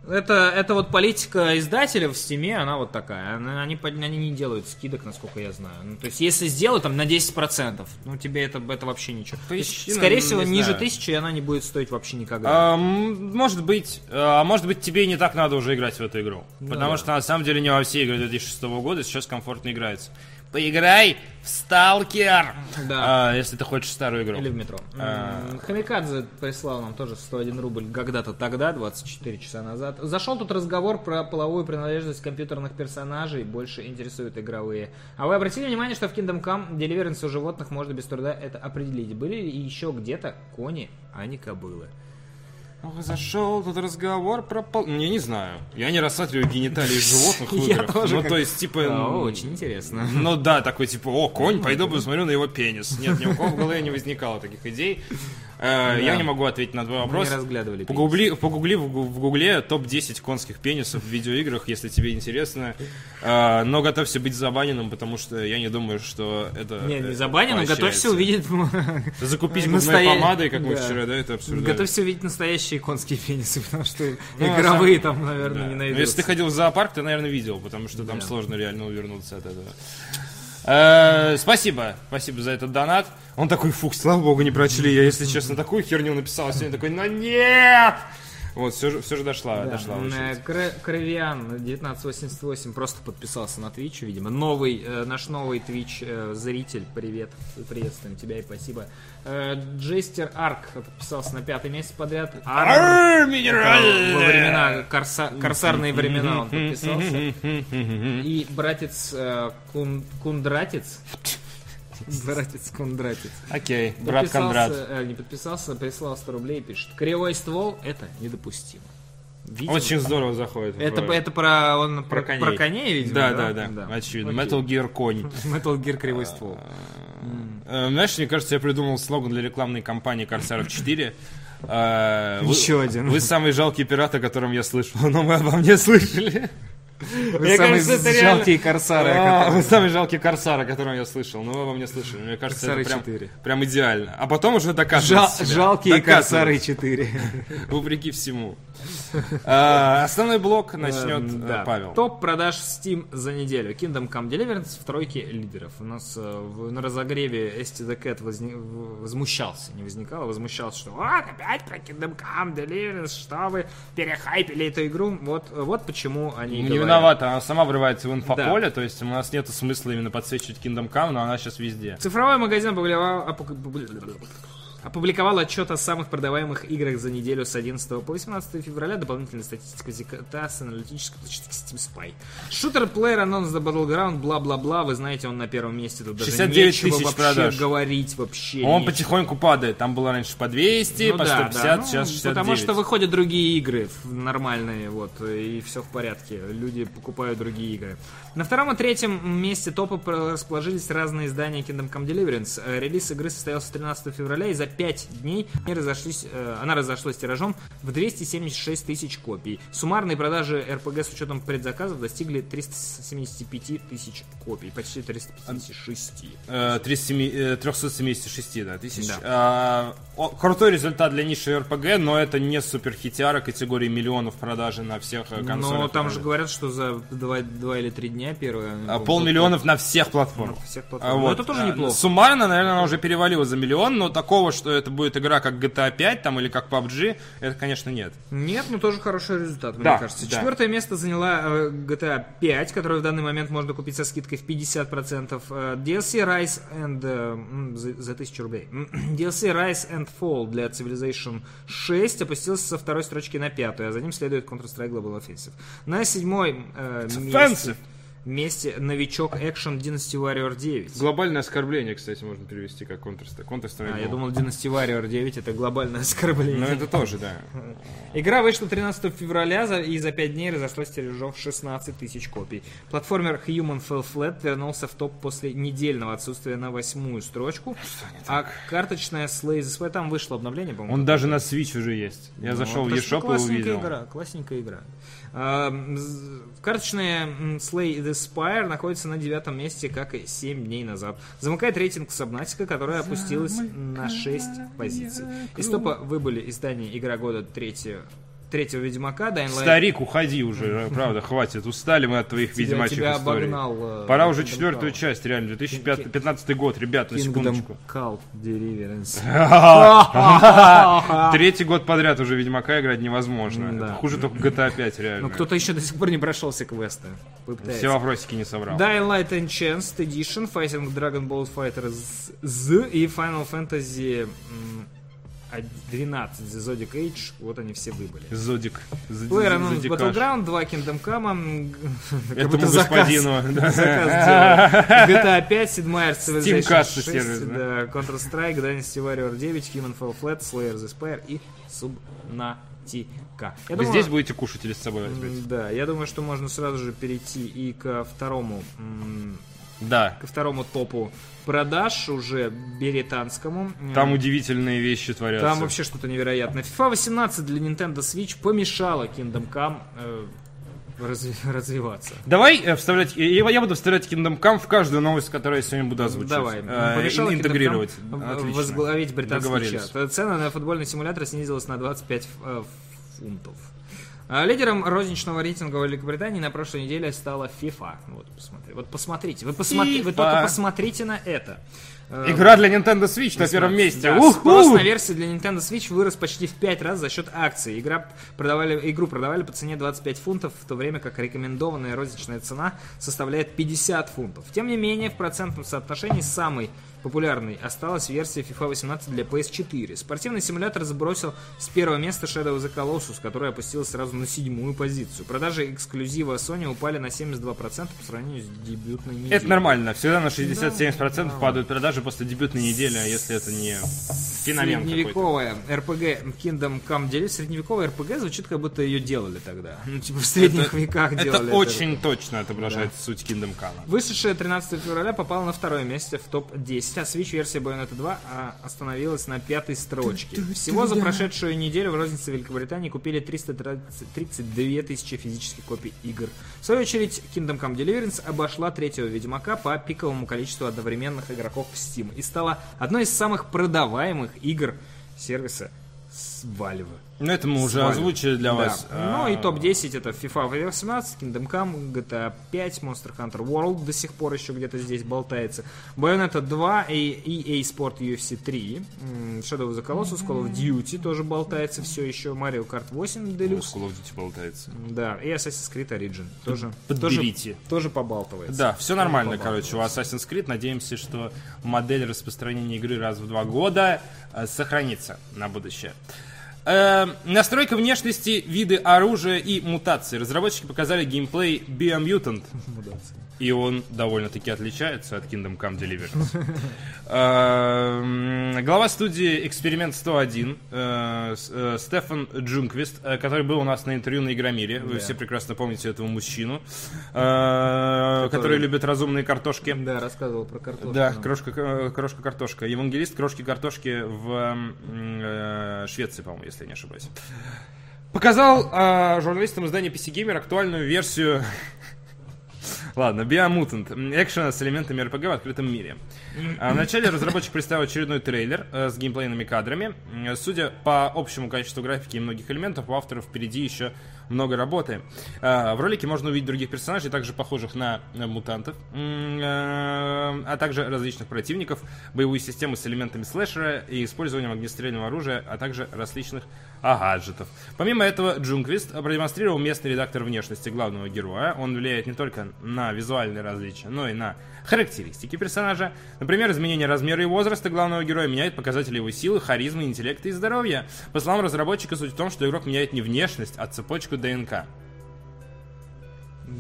[SPEAKER 2] Это, это вот политика издателя в стиме, она вот такая. Они, они не делают скидок, насколько я знаю. Ну, то есть, если сделают там на 10%, ну тебе это, это вообще ничего. То есть,
[SPEAKER 1] Тысячи, ну,
[SPEAKER 2] скорее всего, ниже
[SPEAKER 1] знаю.
[SPEAKER 2] тысячи она не будет стоить вообще никогда.
[SPEAKER 1] А, может быть, а может быть тебе не так надо уже играть в эту игру. Потому
[SPEAKER 2] да.
[SPEAKER 1] что на самом деле не во все игры 2006 года сейчас комфортно играется. Поиграй в Сталкер!
[SPEAKER 2] Да.
[SPEAKER 1] А, если ты хочешь старую игру.
[SPEAKER 2] Или в метро.
[SPEAKER 1] А.
[SPEAKER 2] Хамикадзе прислал нам тоже 101 рубль когда-то тогда, 24 часа назад. Зашел тут разговор про половую принадлежность компьютерных персонажей, больше интересуют игровые. А вы обратили внимание, что в Kingdom Come Deliverance у животных можно без труда это определить? Были ли еще где-то кони, а не кобылы?
[SPEAKER 1] Ох, Зашел тут разговор про пол... Я не знаю. Я не рассматриваю гениталии животных в играх. Ну, то есть, типа...
[SPEAKER 2] Очень интересно.
[SPEAKER 1] Ну да, такой типа, о, конь, пойду посмотрю на его пенис. Нет, ни у кого в голове не возникало таких идей. Э, Я не могу ответить на твой
[SPEAKER 2] Мы
[SPEAKER 1] вопрос.
[SPEAKER 2] не разглядывали.
[SPEAKER 1] Погугли, погугли в, в гугле топ-10 конских пенисов в видеоиграх, если тебе интересно. Э, но готовься быть забаненным, потому что я не думаю, что это
[SPEAKER 2] Не, не
[SPEAKER 1] э,
[SPEAKER 2] забанен, но готовься увидеть...
[SPEAKER 1] Закупить губной помадой, как мы вчера, да, это абсурдно.
[SPEAKER 2] Готовься увидеть настоящие конские пенисы, потому что
[SPEAKER 1] Ну, на
[SPEAKER 2] игровые там, наверное, не
[SPEAKER 1] Ну,
[SPEAKER 2] найдутся.
[SPEAKER 1] если ты ходил в зоопарк, ты, наверное, видел, потому что там сложно реально увернуться от этого. Э, Спасибо, спасибо за этот донат. Он такой, фух, слава богу, не прочли. Я, если честно, такую херню написал, а сегодня такой, ну нет! Вот, все же, все же дошла,
[SPEAKER 2] Да,
[SPEAKER 1] дошла
[SPEAKER 2] э, Кровиан 1988 просто подписался на Твич, видимо. Новый, э, наш новый Твич э, зритель. Привет. Приветствуем тебя и спасибо. Э, Джестер Арк подписался на пятый месяц подряд. Это
[SPEAKER 1] минеральная!
[SPEAKER 2] во времена, корса- корсарные времена он подписался. И братец э, Кун- Кундратец. Братец Кундратец.
[SPEAKER 1] Окей, брат Кондрат.
[SPEAKER 2] э, не подписался, прислал 100 рублей и пишет. Кривой ствол – это недопустимо. Видимо,
[SPEAKER 1] Очень здорово заходит.
[SPEAKER 2] это, это про, он, про,
[SPEAKER 1] коней.
[SPEAKER 2] про коней, видимо,
[SPEAKER 1] Да,
[SPEAKER 2] да?
[SPEAKER 1] да, да, очевидно.
[SPEAKER 2] Окей.
[SPEAKER 1] Metal Gear конь.
[SPEAKER 2] Metal Gear кривой ствол.
[SPEAKER 1] Э, Знаешь, мне кажется, я придумал слоган для рекламной кампании Корсаров 4. Э, вы-
[SPEAKER 2] Еще один.
[SPEAKER 1] Вы самый жалкий пират, о котором я слышал, но мы обо мне слышали.
[SPEAKER 2] Вы
[SPEAKER 1] Мне
[SPEAKER 2] самые
[SPEAKER 1] кажется, это реально-
[SPEAKER 2] жалкие корсары. о
[SPEAKER 1] А,
[SPEAKER 2] которых-
[SPEAKER 1] Вы самый жалкий корсар, о котором я слышал, но вы обо мне слышали. Мне кажется,
[SPEAKER 2] Корсары
[SPEAKER 1] это прям,
[SPEAKER 2] 4.
[SPEAKER 1] прям идеально. А потом уже
[SPEAKER 2] Жал-
[SPEAKER 1] доказывать себя.
[SPEAKER 2] жалкие
[SPEAKER 1] Доказывать.
[SPEAKER 2] корсары 4.
[SPEAKER 1] Вопреки всему. А, Основной блок начнет
[SPEAKER 2] Эм,
[SPEAKER 1] э. Павел.
[SPEAKER 2] Топ продаж Steam за неделю. Kingdom Come Deliverance в тройке лидеров. У нас э, на разогреве Esty the Cat возмущался, не возникал, а возмущался, что вот опять про Kingdom Come Deliverance, что вы перехайпили эту игру. Вот, вот почему они
[SPEAKER 1] Не виновата, она сама врывается в инфополе, то есть у нас нет смысла именно подсвечивать Kingdom Come, но она сейчас везде.
[SPEAKER 2] Цифровой магазин опубликовал, опу- опубликовал отчет о самых продаваемых играх за неделю с 11 по 18 февраля. Дополнительная статистика ZKTA с аналитической точки Steam Spy. Шутер Player Announce the Battleground, бла-бла-бла. Вы знаете, он на первом месте. Тут даже
[SPEAKER 1] 69
[SPEAKER 2] нечего
[SPEAKER 1] тысяч
[SPEAKER 2] вообще
[SPEAKER 1] продаж.
[SPEAKER 2] говорить вообще.
[SPEAKER 1] Он
[SPEAKER 2] нечего.
[SPEAKER 1] потихоньку падает. Там было раньше по 200,
[SPEAKER 2] Ну
[SPEAKER 1] по
[SPEAKER 2] да,
[SPEAKER 1] 150,
[SPEAKER 2] да, ну,
[SPEAKER 1] сейчас 69.
[SPEAKER 2] Потому что выходят другие игры нормальные, вот, и все в порядке. Люди покупают другие игры. На втором и третьем месте топа расположились разные издания Kingdom Come Deliverance. Э, Релиз игры состоялся 13 февраля, и за 5 дней они разошлись, э, она разошлась тиражом в 276 тысяч копий. Суммарные продажи RPG с учетом предзаказов достигли 375 тысяч копий, почти 356.
[SPEAKER 1] Э, 307 э, 376 да, тысяч.
[SPEAKER 2] Да.
[SPEAKER 1] А, о, крутой результат для ниши RPG, но это не супер хитяра категории миллионов продажи на всех э, консолях.
[SPEAKER 2] Но там же говорят, что за 2, или 3 дня первое...
[SPEAKER 1] А, полмиллионов на всех платформах.
[SPEAKER 2] Ну, всех
[SPEAKER 1] А,
[SPEAKER 2] платформ. Ну,
[SPEAKER 1] вот.
[SPEAKER 2] это тоже
[SPEAKER 1] А,
[SPEAKER 2] неплохо.
[SPEAKER 1] Суммарно, наверное, она уже перевалила за миллион, но такого, что это будет игра как GTA 5 там, или как PUBG, это, конечно, нет.
[SPEAKER 2] Нет, но тоже хороший результат,
[SPEAKER 1] Да,
[SPEAKER 2] мне кажется.
[SPEAKER 1] да.
[SPEAKER 2] Четвертое место заняла э, GTA 5, которую в данный момент можно купить со скидкой в 50%. Э, DLC Rise and... э, за, за 1000 рублей. DLC Rise and Fall для Civilization 6 опустился со второй строчки на пятую, а за ним следует Counter-Strike Global Offensive. На седьмой э, месте,
[SPEAKER 1] offensive.
[SPEAKER 2] Месте новичок Action Dynasty Warrior 9.
[SPEAKER 1] Глобальное оскорбление, кстати, можно перевести как Counter-Strike. Counter-Strike
[SPEAKER 2] А, я думал, Dynasty Warrior 9 это глобальное оскорбление.
[SPEAKER 1] Ну, это тоже, да.
[SPEAKER 2] Игра вышла 13 февраля и за 5 дней разошлась тиражом в 16 тысяч копий. Платформер Human Fell Flat вернулся в топ после недельного отсутствия на восьмую строчку. А карточная Slay the Spy, там вышло обновление, по-моему.
[SPEAKER 1] Он даже на Switch уже есть. Я
[SPEAKER 2] Ну,
[SPEAKER 1] зашел в eShop и
[SPEAKER 2] классненькая
[SPEAKER 1] увидел.
[SPEAKER 2] Игра, классненькая игра. М, з- Карточная Slay the Spire находится на девятом месте, как и 7 дней назад. Замыкает рейтинг Subnautica, которая опустилась на 6 позиций. Из топа выбыли издания Игра года 3 третьего Ведьмака, Dying Light...
[SPEAKER 1] Старик, уходи уже, правда, хватит. Устали мы от твоих
[SPEAKER 2] Тебя-
[SPEAKER 1] ведьмачьих
[SPEAKER 2] тебя
[SPEAKER 1] историй.
[SPEAKER 2] обогнал, э,
[SPEAKER 1] Пора уже четвертую часть, реально, 2015 год, ребят, на секундочку.
[SPEAKER 2] Cult Deliverance.
[SPEAKER 1] Третий год подряд уже Ведьмака играть невозможно. Хуже только GTA 5, реально.
[SPEAKER 2] Ну, кто-то еще до сих пор не прошел все квесты.
[SPEAKER 1] Все вопросики не собрал.
[SPEAKER 2] Dying Light Enhanced Edition, Fighting Dragon Ball FighterZ Z и Final Fantasy 12 The Zodiac Age. Вот они все выбыли.
[SPEAKER 1] Зодик. З-
[SPEAKER 2] PlayerUnknown's
[SPEAKER 1] Зодикаш.
[SPEAKER 2] Battleground, 2 Kingdom Come,
[SPEAKER 1] Этому господину.
[SPEAKER 2] заказ. GTA 5, Sid Meier's Civilization
[SPEAKER 1] Steamcast
[SPEAKER 2] 6,
[SPEAKER 1] сервис, да.
[SPEAKER 2] да, Counter-Strike, Dynasty Warrior 9, Human Fall Flat, Slayer the Spire и Subnautica.
[SPEAKER 1] Вы здесь будете кушать или с собой возьмете?
[SPEAKER 2] Да, я думаю, что можно сразу же перейти и ко второму,
[SPEAKER 1] Да.
[SPEAKER 2] ко второму топу продаж уже британскому.
[SPEAKER 1] Там удивительные вещи творятся.
[SPEAKER 2] там вообще что-то невероятное. FIFA 18 для Nintendo Switch помешала Kingdom Come э, разви- развиваться.
[SPEAKER 1] Давай э, вставлять, э, я, я буду вставлять Kingdom Come в каждую новость, которую я сегодня буду озвучивать.
[SPEAKER 2] Давай.
[SPEAKER 1] Э,
[SPEAKER 2] Помешала
[SPEAKER 1] ин-
[SPEAKER 2] Kingdom
[SPEAKER 1] интегрировать. Отлично.
[SPEAKER 2] возглавить британский чат. Цена на футбольный симулятор снизилась на 25 э, фунтов. А Лидером розничного рейтинга Великобритании на прошлой неделе стала FIFA. Вот, посмотри. Вот посмотрите. Вы, посмотри, вы только посмотрите на это. Э,
[SPEAKER 1] Игра для Nintendo Switch на первом месте.
[SPEAKER 2] Да,
[SPEAKER 1] Уху!
[SPEAKER 2] спрос на версии для Nintendo Switch вырос почти в 5 раз за счет акций. Игра продавали, игру продавали по цене 25 фунтов, в то время как рекомендованная розничная цена составляет 50 фунтов. Тем не менее, в процентном соотношении самой популярной осталась версия FIFA 18 для PS4. Спортивный симулятор забросил с первого места Shadow of the Colossus, которая опустилась сразу на седьмую позицию. Продажи эксклюзива Sony упали на 72% по сравнению с дебютной неделей.
[SPEAKER 1] Это нормально. Всегда на 60-70% падают продажи после дебютной недели, а если это не феномен.
[SPEAKER 2] Средневековая RPG Kingdom Come Deliverance. Средневековая RPG звучит, как будто ее делали тогда. Ну, типа в средних веках
[SPEAKER 1] Это
[SPEAKER 2] делали.
[SPEAKER 1] очень точно отображает суть Kingdom Come.
[SPEAKER 2] Вышедшая 13 февраля попала на второе место в топ-10, а Switch-версия Bayonetta 2 а, остановилась на пятой строчке. Всего за прошедшую неделю в рознице Великобритании купили 332 тысячи физических копий игр. В свою очередь, Kingdom Come Deliverance обошла третьего Ведьмака по пиковому количеству одновременных игроков в Steam и стала одной из самых продаваемых игр сервиса с Valve.
[SPEAKER 1] Ну, это мы уже озвучили для
[SPEAKER 2] Да.
[SPEAKER 1] вас.
[SPEAKER 2] Ну
[SPEAKER 1] А,
[SPEAKER 2] и топ-10 это FIFA 18, Kingdom Come, GTA 5, Monster Hunter World до сих пор еще где-то здесь болтается, Bayonetta 2 и EA Sport UFC 3, м, Shadow of the Colossus, Call of Duty тоже болтается все еще, Mario Kart 8
[SPEAKER 1] ну,
[SPEAKER 2] Deluxe,
[SPEAKER 1] Call of Duty болтается.
[SPEAKER 2] да, и Assassin's Creed Origin тоже,
[SPEAKER 1] Подберите.
[SPEAKER 2] тоже, тоже побалтывается.
[SPEAKER 1] Да, все нормально, короче, у Assassin's Creed. Надеемся, что модель распространения игры раз в два года э, сохранится на будущее. Э, настройка внешности, виды оружия и мутации. Разработчики показали геймплей Biomutant. И он довольно-таки отличается от Kingdom Come Deliverance. Эм, Глава студии Эксперимент 101 э, э, Стефан Джунквист, э, который был у нас на интервью на Игромире. Вы все прекрасно помните этого мужчину, который любит разумные картошки.
[SPEAKER 2] Да, рассказывал про картошку.
[SPEAKER 1] Да, крошка, э, крошка картошка. Евангелист крошки картошки в Швеции, по-моему, если я не ошибаюсь. Показал э, журналистам издания PC Gamer актуальную версию Ладно, Biomutant. Экшена с элементами RPG в открытом мире. А Вначале разработчик представил очередной трейлер э, с геймплейными кадрами. Судя по общему качеству графики и многих элементов, у авторов впереди еще много работы. А, В ролике можно увидеть других персонажей, также похожих на мутантов, э, а также различных противников, боевую систему с элементами слэшера и использованием огнестрельного оружия, а также различных а, гаджетов. Помимо этого, Джунквист продемонстрировал местный редактор внешности главного героя. Он влияет не только на визуальные различия, но и на характеристики персонажа. Например, изменение размера и возраста главного героя меняет показатели его силы, харизмы, интеллекта и здоровья. По словам разработчика, суть в том, что игрок меняет не внешность, а цепочку ДНК.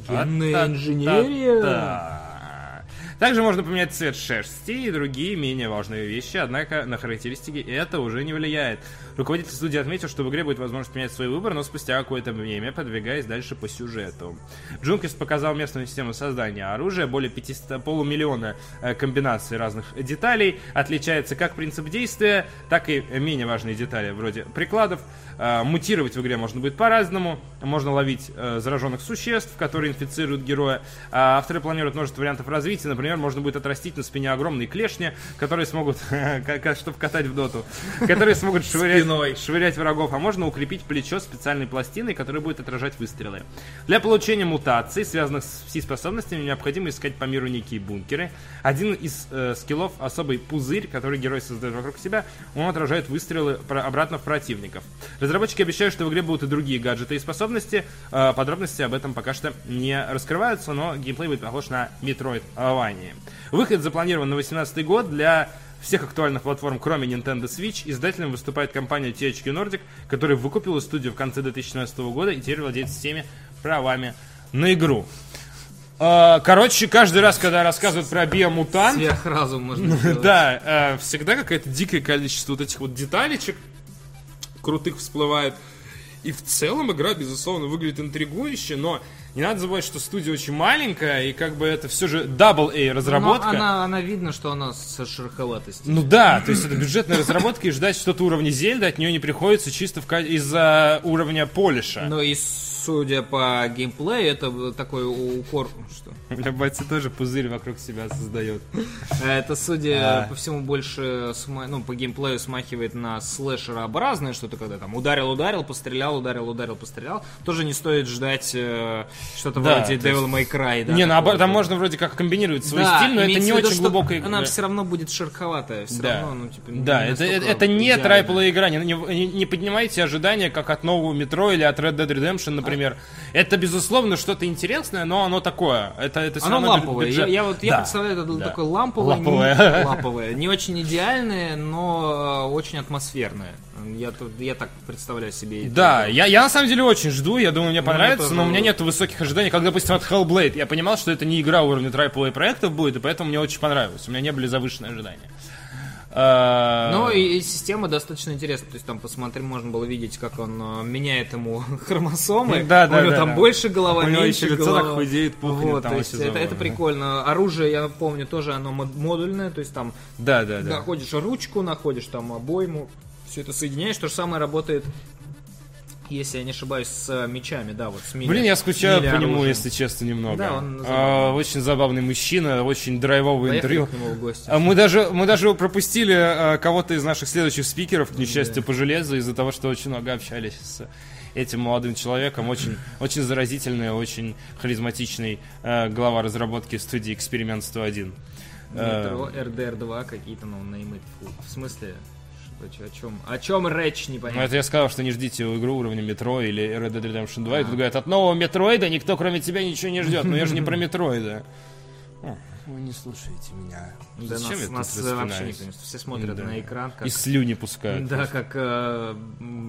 [SPEAKER 2] Генная инженерия.
[SPEAKER 1] Также можно поменять цвет шерсти и другие менее важные вещи, однако на характеристики это уже не влияет. Руководитель студии отметил, что в игре будет возможность менять свой выбор, но спустя какое-то время подвигаясь дальше по сюжету. Джунквист показал местную систему создания оружия, более 500, полумиллиона э, комбинаций разных деталей, отличается как принцип действия, так и менее важные детали, вроде прикладов. Э, Мутировать в игре можно будет по-разному, можно ловить э, зараженных существ, которые инфицируют героя. А авторы планируют множество вариантов развития, например, например, можно будет отрастить на спине огромные клешни, которые смогут, чтобы катать в доту, которые смогут швырять, швырять врагов, а можно укрепить плечо специальной пластиной, которая будет отражать выстрелы. Для получения мутаций, связанных с пси-способностями, необходимо искать по миру некие бункеры. Один из э, скиллов особый пузырь, который герой создает вокруг себя, он отражает выстрелы обратно в противников. Разработчики обещают, что в игре будут и другие гаджеты и способности. Э, подробности об этом пока что не раскрываются, но геймплей будет похож на Metroidvania. Выход запланирован на 2018 год для всех актуальных платформ, кроме Nintendo Switch, издателем выступает компания THQ Nordic, которая выкупила студию в конце 2016 года и теперь владеет всеми правами на игру. А, короче, каждый раз, когда рассказывают про биомутант...
[SPEAKER 2] Сверхразум можно
[SPEAKER 1] Да, а, всегда какое-то дикое количество вот этих вот деталечек крутых всплывает. И в целом игра, безусловно, выглядит интригующе, но не надо забывать, что студия очень маленькая, и как бы это все же double A разработка. Но
[SPEAKER 2] она, она видно, что она со шероховатостью.
[SPEAKER 1] Ну да, то есть это бюджетная разработка, и ждать что-то уровня Зельда от нее не приходится чисто из-за уровня полиша.
[SPEAKER 2] Но и судя по геймплею, это такой укор... Что?
[SPEAKER 1] Бля, Батя тоже пузырь вокруг себя создает.
[SPEAKER 2] Это, судя а. по всему, больше ну, по геймплею смахивает на слэшерообразное что-то, когда там ударил-ударил, пострелял, ударил, ударил, пострелял. Тоже не стоит ждать э, что-то да, вроде Devil May Cry.
[SPEAKER 1] Да, не, наоборот, там можно вроде как комбинировать свой да, стиль, но это не очень глубокая
[SPEAKER 2] игра. Она все равно будет шероховатая. Все
[SPEAKER 1] да.
[SPEAKER 2] равно, ну, типа,
[SPEAKER 1] да, это, это, это не трайпл игра. Не, не, не поднимайте ожидания, как от нового метро или от Red Dead Redemption, например. А. Это, безусловно, что-то интересное, но оно такое. Это, это
[SPEAKER 2] оно ламповое. Я, я вот я да. представляю это да. такое ламповое, ламповое. Не, ламповое. Не очень идеальное, но э, очень атмосферное. Я, я так представляю себе.
[SPEAKER 1] Да, я, я на самом деле очень жду, я думаю, мне ну, понравится, тоже... но у меня нет высоких ожиданий. Как, допустим, от Hellblade, я понимал, что это не игра уровня AAA проектов будет, и поэтому мне очень понравилось. У меня не были завышенные ожидания.
[SPEAKER 2] А, ну и, и система достаточно интересная. То есть там посмотри, можно было видеть, как он э, меняет ему хромосомы.
[SPEAKER 1] Да, да,
[SPEAKER 2] У него
[SPEAKER 1] да,
[SPEAKER 2] там
[SPEAKER 1] да.
[SPEAKER 2] больше голова, У меньше
[SPEAKER 1] лицо
[SPEAKER 2] голова.
[SPEAKER 1] так худеет, пухнет,
[SPEAKER 2] вот, там то есть это, это прикольно. Оружие, я помню, тоже оно модульное. То есть там
[SPEAKER 1] да, да, да.
[SPEAKER 2] находишь ручку, находишь там обойму, все это соединяешь. То же самое работает если я не ошибаюсь, с э, мечами, да, вот с мили,
[SPEAKER 1] Блин, я скучаю по нему, если честно, немного. Да, он а, очень забавный мужчина, очень драйвовый интервью. А мы даже, мы даже пропустили а, кого-то из наших следующих спикеров, к несчастью, да. по железу, из-за того, что очень много общались с этим молодым человеком. Очень, очень заразительный, очень харизматичный э, глава разработки студии Эксперимент 101.
[SPEAKER 2] Метро, RDR 2 какие-то ноунеймы. В смысле, о чем? О чем речь, непонятно.
[SPEAKER 1] Ну, это я сказал, что не ждите игру уровня метро или Red Dead Redemption 2. А. И тут говорят, от нового метроида никто, кроме тебя, ничего не ждет. Но я же не про метроида. Вы не слушаете меня.
[SPEAKER 2] Да Зачем нас, я нас тут вообще никто не Все смотрят да. на экран.
[SPEAKER 1] Как... И слюни пускают.
[SPEAKER 2] Да, просто. как... Э,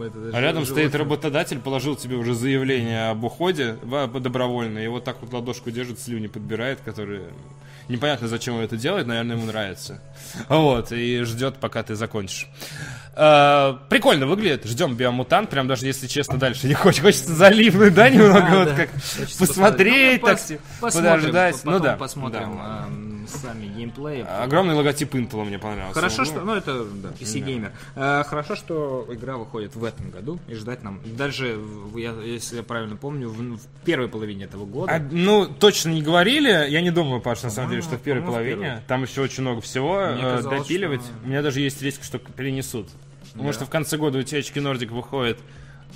[SPEAKER 1] это, а рядом животное. стоит работодатель, положил тебе уже заявление об уходе добровольно, и вот так вот ладошку держит, слюни подбирает, которые... Непонятно, зачем он это делает, наверное, ему нравится. Вот, и ждет, пока ты закончишь. Э, прикольно выглядит. Ждем биомутант. Прям даже если честно, дальше не хочется. Хочется заливнуть, да, немного а, вот да. как посмотреть, ну, так подождать.
[SPEAKER 2] Ну да. Посмотрим да. Сами геймплеи.
[SPEAKER 1] Огромный логотип Intel мне понравился.
[SPEAKER 2] Хорошо, что. Ну, это да, PC геймер. Э, хорошо, что игра выходит в этом году. И ждать нам. Даже, если я правильно помню, в, первой половине этого года. А,
[SPEAKER 1] ну, точно не говорили. Я не думаю, Паш, на самом деле, что в первой половине. Там еще очень много всего э, допиливать. У меня даже есть риск, что перенесут. Потому да. что в конце года у THQ Nordic выходит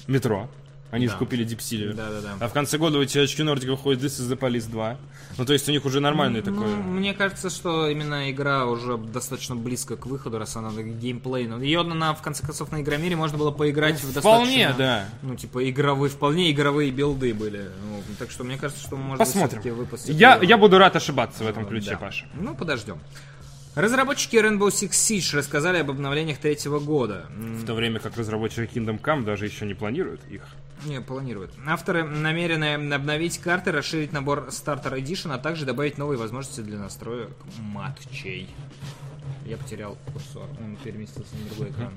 [SPEAKER 1] метро. Они да. же купили Deep Silver.
[SPEAKER 2] Да, да, да.
[SPEAKER 1] А в конце года у THQ Nordic выходит This is the Police 2. Ну, то есть у них уже нормальный ну, такой...
[SPEAKER 2] Мне кажется, что именно игра уже достаточно близко к выходу, раз она геймплей. Ее, на, в конце концов, на Игромире можно было поиграть
[SPEAKER 1] ну,
[SPEAKER 2] в
[SPEAKER 1] Вполне, да.
[SPEAKER 2] Ну, типа, игровые, вполне игровые билды были. Ну, так что мне кажется, что мы можем
[SPEAKER 1] Посмотрим. выпустить... Я, я буду рад ошибаться в этом ключе, да. Паша.
[SPEAKER 2] Ну, подождем. Разработчики Rainbow Six Siege рассказали об обновлениях третьего года.
[SPEAKER 1] В то время как разработчики Kingdom Come даже еще не планируют их.
[SPEAKER 2] Не, планируют. Авторы намерены обновить карты, расширить набор Starter Edition, а также добавить новые возможности для настроек матчей. Я потерял курсор, он переместился на другой экран.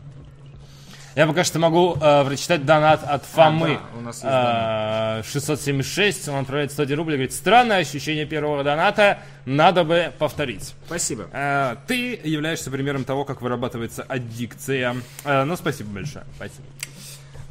[SPEAKER 1] Я пока что могу э, прочитать донат от Фомы.
[SPEAKER 2] А, да, у нас есть э,
[SPEAKER 1] 676, он отправляет 100 рублей, говорит, странное ощущение первого доната, надо бы повторить.
[SPEAKER 2] Спасибо.
[SPEAKER 1] Э, ты являешься примером того, как вырабатывается аддикция. Э, ну, спасибо большое. Спасибо.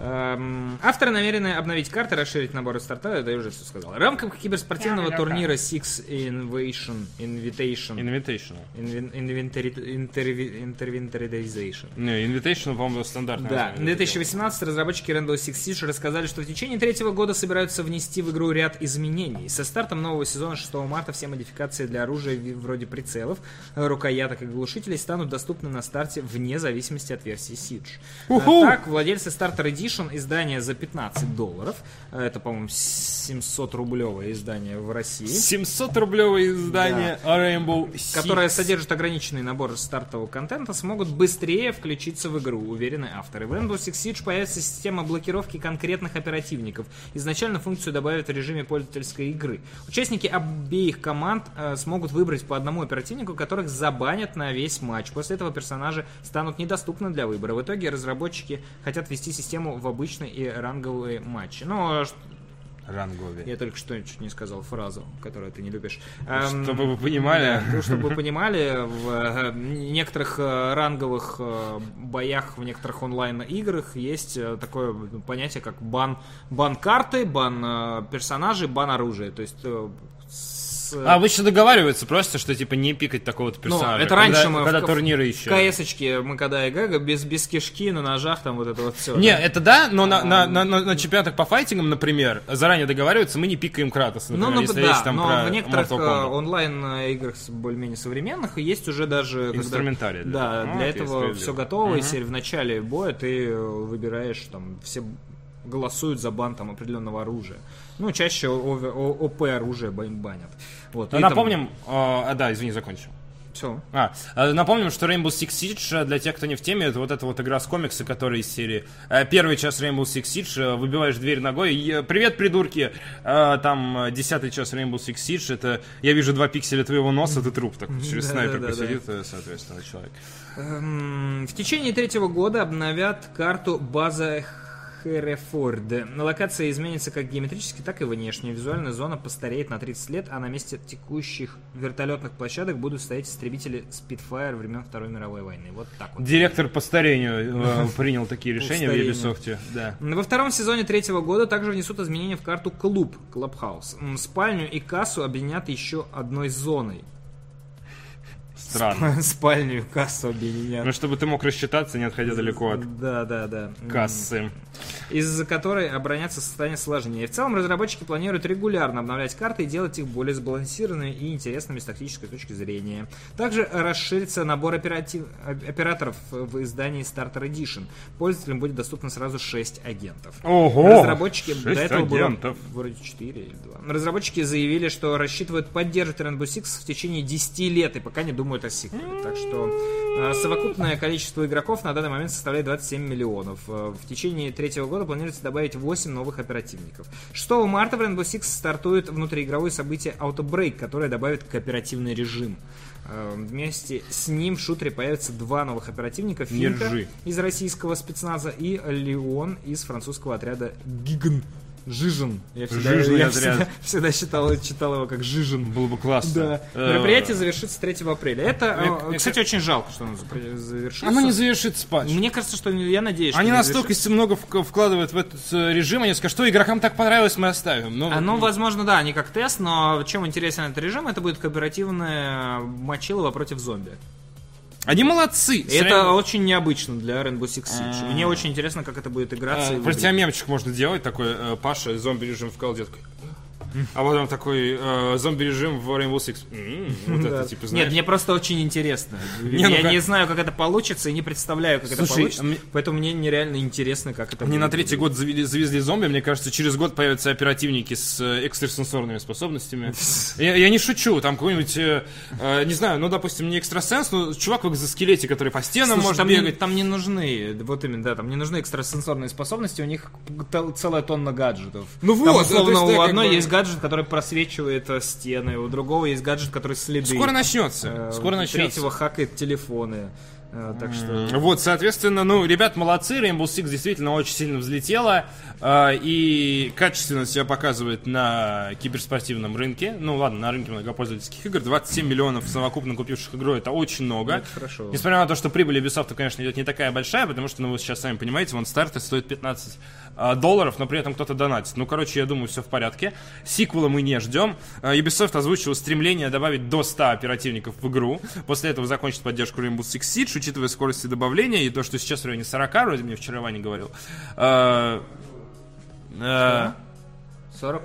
[SPEAKER 2] Эм, авторы намерены обновить карты, расширить наборы старта, это я уже все сказал. В рамках киберспортивного турнира Six Innovation Invitation Intervi- Interventarization.
[SPEAKER 1] Не, Invitational, по-моему, стандартное
[SPEAKER 2] Да, в
[SPEAKER 1] название.
[SPEAKER 2] 2018 разработчики Rainbow Six Siege рассказали, что в течение третьего года собираются внести в игру ряд изменений. Со стартом нового сезона 6 марта все модификации для оружия вроде прицелов, рукояток и глушителей станут доступны на старте вне зависимости от версии Siege.
[SPEAKER 1] Уху!
[SPEAKER 2] А Так, владельцы Starter Edition издания за 15 долларов, э, это, по-моему, 700 рублевое издание в России,
[SPEAKER 1] 700-рублевое издание Rainbow Six.
[SPEAKER 2] которое содержит ограниченный набор стартового контента, смогут быстрее включиться в игру, уверены авторы. В Rainbow Six Siege появится система блокировки конкретных оперативников. Изначально функцию добавят в режиме пользовательской игры. Участники обеих команд э, смогут выбрать по одному оперативнику, которых забанят на весь матч. После этого персонажи станут недоступны для выбора. В итоге разработчики хотят ввести систему в обычные и ранговые матчи. Ну, а
[SPEAKER 1] Рангове.
[SPEAKER 2] я только что чуть не сказал фразу, которую ты не любишь. Эм,
[SPEAKER 1] Чтобы вы понимали.
[SPEAKER 2] да, ну, чтобы вы понимали, в э, некоторых э, ранговых э, боях, в некоторых онлайн-играх есть такое понятие, как бан, бан карты, бан персонажей, бан оружия. То есть с-
[SPEAKER 1] А обычно договариваются просто, что типа не пикать такого-то
[SPEAKER 2] ну,
[SPEAKER 1] персонажа.
[SPEAKER 2] это
[SPEAKER 1] когда,
[SPEAKER 2] раньше мы
[SPEAKER 1] когда
[SPEAKER 2] в,
[SPEAKER 1] турниры
[SPEAKER 2] в
[SPEAKER 1] еще.
[SPEAKER 2] КС-очке мы когда ИГ, без, без кишки, на ножах, там вот это вот все.
[SPEAKER 1] Не, это да, но на, на, на, на- на чемпионатах по файтингам, например, заранее договариваются, мы не пикаем Кратоса,
[SPEAKER 2] Ну,
[SPEAKER 1] например,
[SPEAKER 2] ну,
[SPEAKER 1] если
[SPEAKER 2] да,
[SPEAKER 1] речь там
[SPEAKER 2] но
[SPEAKER 1] про
[SPEAKER 2] в некоторых э, онлайн-играх более-менее современных есть уже даже... когда-
[SPEAKER 1] Инструментарий для
[SPEAKER 2] Да,
[SPEAKER 1] этого. Ну,
[SPEAKER 2] для этого все готово, и
[SPEAKER 1] Мгм.
[SPEAKER 2] если в начале боя ты э, выбираешь, там, все голосуют за бан там определенного оружия. Ну, чаще ОП оружие бан- банят. Вот,
[SPEAKER 1] Ну, напомним, э, а, да, извини, закончил.
[SPEAKER 2] Все.
[SPEAKER 1] А, э, напомним, что Rainbow Six Siege, э, для тех, кто не в теме, это вот эта вот игра с комикса, которая из серии. э, Первый час Rainbow Six Siege, э, выбиваешь дверь ногой, и, э, привет, придурки, Э, там э, десятый час Rainbow Six Siege, это я вижу два пикселя твоего носа, ты труп, так через
[SPEAKER 2] Да,
[SPEAKER 1] снайперку
[SPEAKER 2] да, да, да.
[SPEAKER 1] сидит, э, соответственно, человек.
[SPEAKER 2] Эм, В течение третьего года обновят карту база Херефорд. Локация изменится как геометрически, так и внешне. Визуальная зона постареет на 30 лет, а на месте текущих вертолетных площадок будут стоять истребители Spitfire времен Второй мировой войны. Вот так вот.
[SPEAKER 1] Директор по старению э, принял такие решения в. Ubisoft, да.
[SPEAKER 2] Во втором сезоне третьего года также внесут изменения в карту клуб, Clubhouse. Спальню и кассу объединят еще одной зоной.
[SPEAKER 1] Странно.
[SPEAKER 2] Спальню и кассу объединят.
[SPEAKER 1] Ну, чтобы ты мог рассчитаться, не отходя далеко от
[SPEAKER 2] Да, да, да.
[SPEAKER 1] Кассы.
[SPEAKER 2] из-за которой обороняться состояние сложнее. В целом разработчики планируют регулярно обновлять карты и делать их более сбалансированными и интересными с тактической точки зрения. Также расширится набор оператив- оп- операторов в издании Starter Edition. Пользователям будет доступно сразу 6 агентов.
[SPEAKER 1] Ого!
[SPEAKER 2] Разработчики до этого было
[SPEAKER 1] агентов.
[SPEAKER 2] вроде 4 или 2. Разработчики заявили, что рассчитывают поддерживать Rainbow Six в течение 10 лет и пока не думают о сиквеле. Так что э, совокупное количество игроков на данный момент составляет 27 миллионов. Э, В течение третьего года планируется добавить 8 новых оперативников. 6 марта в Rainbow Six стартует внутриигровое событие Auto-Break, которое добавит кооперативный режим. Э, Вместе с ним в шутере появятся два новых оперативника. Финка из российского спецназа и Леон из французского отряда Гигн. Жижин. Я всегда,
[SPEAKER 1] Жижный
[SPEAKER 2] я
[SPEAKER 1] отряд.
[SPEAKER 2] всегда, всегда читал, читал его как Жижин.
[SPEAKER 1] Было бы классно.
[SPEAKER 2] Да.
[SPEAKER 1] Э,
[SPEAKER 2] Мероприятие завершится 3 апреля. Это,
[SPEAKER 1] Мне-
[SPEAKER 2] э,
[SPEAKER 1] мне
[SPEAKER 2] кстати, очень жалко, что оно завершится.
[SPEAKER 1] Оно не завершится патч.
[SPEAKER 2] Мне кажется, что я надеюсь, что
[SPEAKER 1] Они настолько
[SPEAKER 2] завершится.
[SPEAKER 1] много вк- вкладывают в этот э, режим, они скажут, что игрокам так понравилось, мы оставим. Ну,
[SPEAKER 2] А, ну, возможно, да, не как тест, но чем интересен этот режим, это будет кооперативное мочилово против зомби.
[SPEAKER 1] Они молодцы.
[SPEAKER 2] Это
[SPEAKER 1] Всё
[SPEAKER 2] очень необычно для Rainbow Six Siege. Мне очень интересно, как это будет играться.
[SPEAKER 1] Про тебя мемчик можно делать такой, э, Паша, зомби-режим в колде такой. А потом такой э, зомби-режим в Rainbow Six. Вот это, типа, знаешь.
[SPEAKER 2] Нет, мне просто очень интересно.
[SPEAKER 1] Не,
[SPEAKER 2] я
[SPEAKER 1] ну как-
[SPEAKER 2] не знаю, как это получится, и не представляю, как это получится.
[SPEAKER 1] а мне-
[SPEAKER 2] Поэтому мне нереально интересно, как это будет
[SPEAKER 1] на третий год завели- завезли зомби, мне кажется, через год появятся оперативники с э, экстрасенсорными способностями. Я, я не шучу, там какой-нибудь, э, э, не знаю, ну, допустим, не экстрасенс, но чувак в экзоскелете, который по стенам
[SPEAKER 2] Слушай,
[SPEAKER 1] может
[SPEAKER 2] там, не,
[SPEAKER 1] бегать.
[SPEAKER 2] там не нужны, вот именно, да, там не нужны экстрасенсорные способности, у них целая тонна гаджетов.
[SPEAKER 1] Ну
[SPEAKER 2] Там,
[SPEAKER 1] вот,
[SPEAKER 2] условно,
[SPEAKER 1] есть, да,
[SPEAKER 2] у одной есть гаджет, который просвечивает э, стены, у другого есть гаджет, который следы.
[SPEAKER 1] Скоро начнется,
[SPEAKER 2] Э,
[SPEAKER 1] скоро
[SPEAKER 2] у
[SPEAKER 1] начнется.
[SPEAKER 2] третьего хакает телефоны. Э, Так что...
[SPEAKER 1] Вот, соответственно, ну, ребят, молодцы, Rainbow Six действительно очень сильно взлетела э, и качественно себя показывает на киберспортивном рынке. Ну, ладно, на рынке многопользовательских игр. 27 миллионов совокупно купивших игру, это очень много.
[SPEAKER 2] Это хорошо.
[SPEAKER 1] Несмотря на то, что прибыль Ubisoft, конечно, идет не такая большая, потому что, ну, вы сейчас сами понимаете, вон старты стоит 15 э, долларов, но при этом кто-то донатит. Ну, короче, я думаю, все в порядке. Сиквела мы не ждем. Э, Ubisoft озвучил стремление добавить до 100 оперативников в игру. После этого закончит поддержку Rainbow Six Siege, учитывая скорости добавления и то, что сейчас в районе 40, вроде мне вчера Ваня говорил. Э, э,
[SPEAKER 2] 40?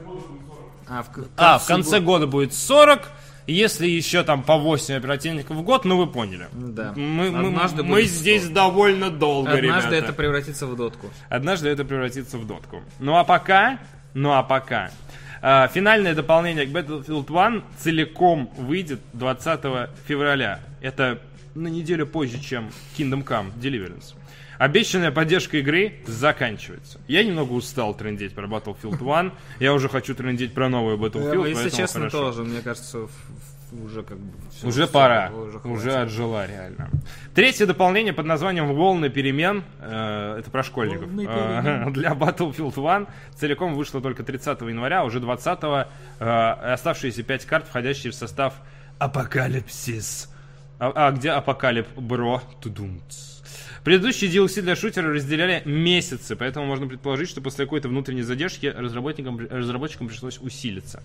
[SPEAKER 2] А, в,
[SPEAKER 1] а, в конце года будет 40. Если еще там по 8 оперативников в год, ну вы поняли.
[SPEAKER 2] Да.
[SPEAKER 1] Мы, мы-
[SPEAKER 2] Однажды
[SPEAKER 1] мы
[SPEAKER 2] будет
[SPEAKER 1] здесь
[SPEAKER 2] 100.
[SPEAKER 1] довольно долго,
[SPEAKER 2] Однажды
[SPEAKER 1] ребята.
[SPEAKER 2] это превратится в дотку.
[SPEAKER 1] Однажды это превратится в дотку. Ну а пока, ну а пока. а, финальное дополнение к Battlefield 1 целиком выйдет 20 февраля. Это на неделю позже, чем Kingdom Come Deliverance. Обещанная поддержка игры заканчивается. Я немного устал трендеть про Battlefield 1. Я уже хочу трендеть про новую Battlefield.
[SPEAKER 2] Если
[SPEAKER 1] поэтому
[SPEAKER 2] честно,
[SPEAKER 1] хорошо.
[SPEAKER 2] тоже, мне кажется, уже как бы... всё,
[SPEAKER 1] Уже
[SPEAKER 2] всё,
[SPEAKER 1] пора.
[SPEAKER 2] уже
[SPEAKER 1] Уже, отжила реально. Третье дополнение под названием «Волны перемен». э, это про школьников. Э, для Battlefield 1 целиком вышло только 30 января, а уже 20 э, оставшиеся 5 карт, входящие в состав Апокалипсис. А, а где Апокалип Бро? Тудумц. Предыдущие DLC для шутера разделяли месяцы, поэтому можно предположить, что после какой-то внутренней задержки разработчикам, разработчикам пришлось усилиться.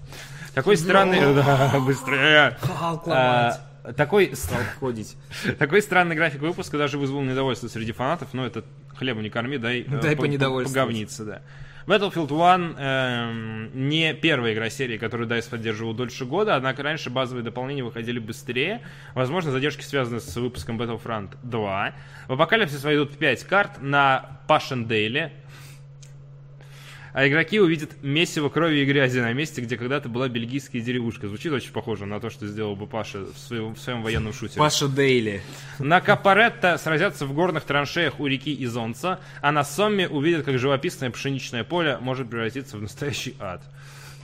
[SPEAKER 1] Такой странный... Да, быстрее.
[SPEAKER 2] Халк
[SPEAKER 1] А, Такой
[SPEAKER 2] Стал ходить.
[SPEAKER 1] такой странный график выпуска даже вызвал недовольство среди фанатов, но это хлеба не корми, дай, э,
[SPEAKER 2] Дай
[SPEAKER 1] по-
[SPEAKER 2] понедовольствовать.
[SPEAKER 1] поговниться, да. Battlefield 1 эм, не первая игра серии, которую DICE поддерживал дольше года, однако раньше базовые дополнения выходили быстрее. Возможно, задержки связаны с выпуском Battlefront 2. В Апокалипсис войдут 5 карт на Пашендейле, а игроки увидят месиво крови и грязи на месте, где когда-то была бельгийская деревушка. Звучит очень похоже на то, что сделал бы Паша в своем, в своем военном шутере.
[SPEAKER 2] Паша Дейли.
[SPEAKER 1] На Капаретто сразятся в горных траншеях у реки Изонца, а на Сомме увидят, как живописное пшеничное поле может превратиться в настоящий ад.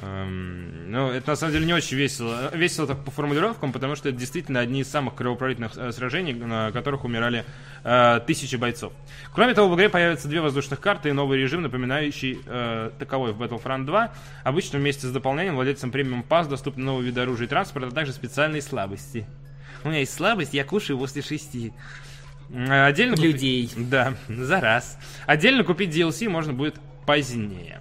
[SPEAKER 1] Эм, ну, это на самом деле не очень весело. Весело так по формулировкам, потому что это действительно одни из самых кровопролитных э, сражений, на которых умирали э, тысячи бойцов. Кроме того, в игре появятся две воздушных карты и новый режим, напоминающий э, таковой в Battlefront 2. Обычно вместе с дополнением владельцам премиум пас доступны новые виды оружия и транспорта, а также специальные слабости. У меня есть слабость, я кушаю после шести. Э, Отдельно
[SPEAKER 2] Людей.
[SPEAKER 1] Да, за раз. Отдельно купить DLC можно будет позднее.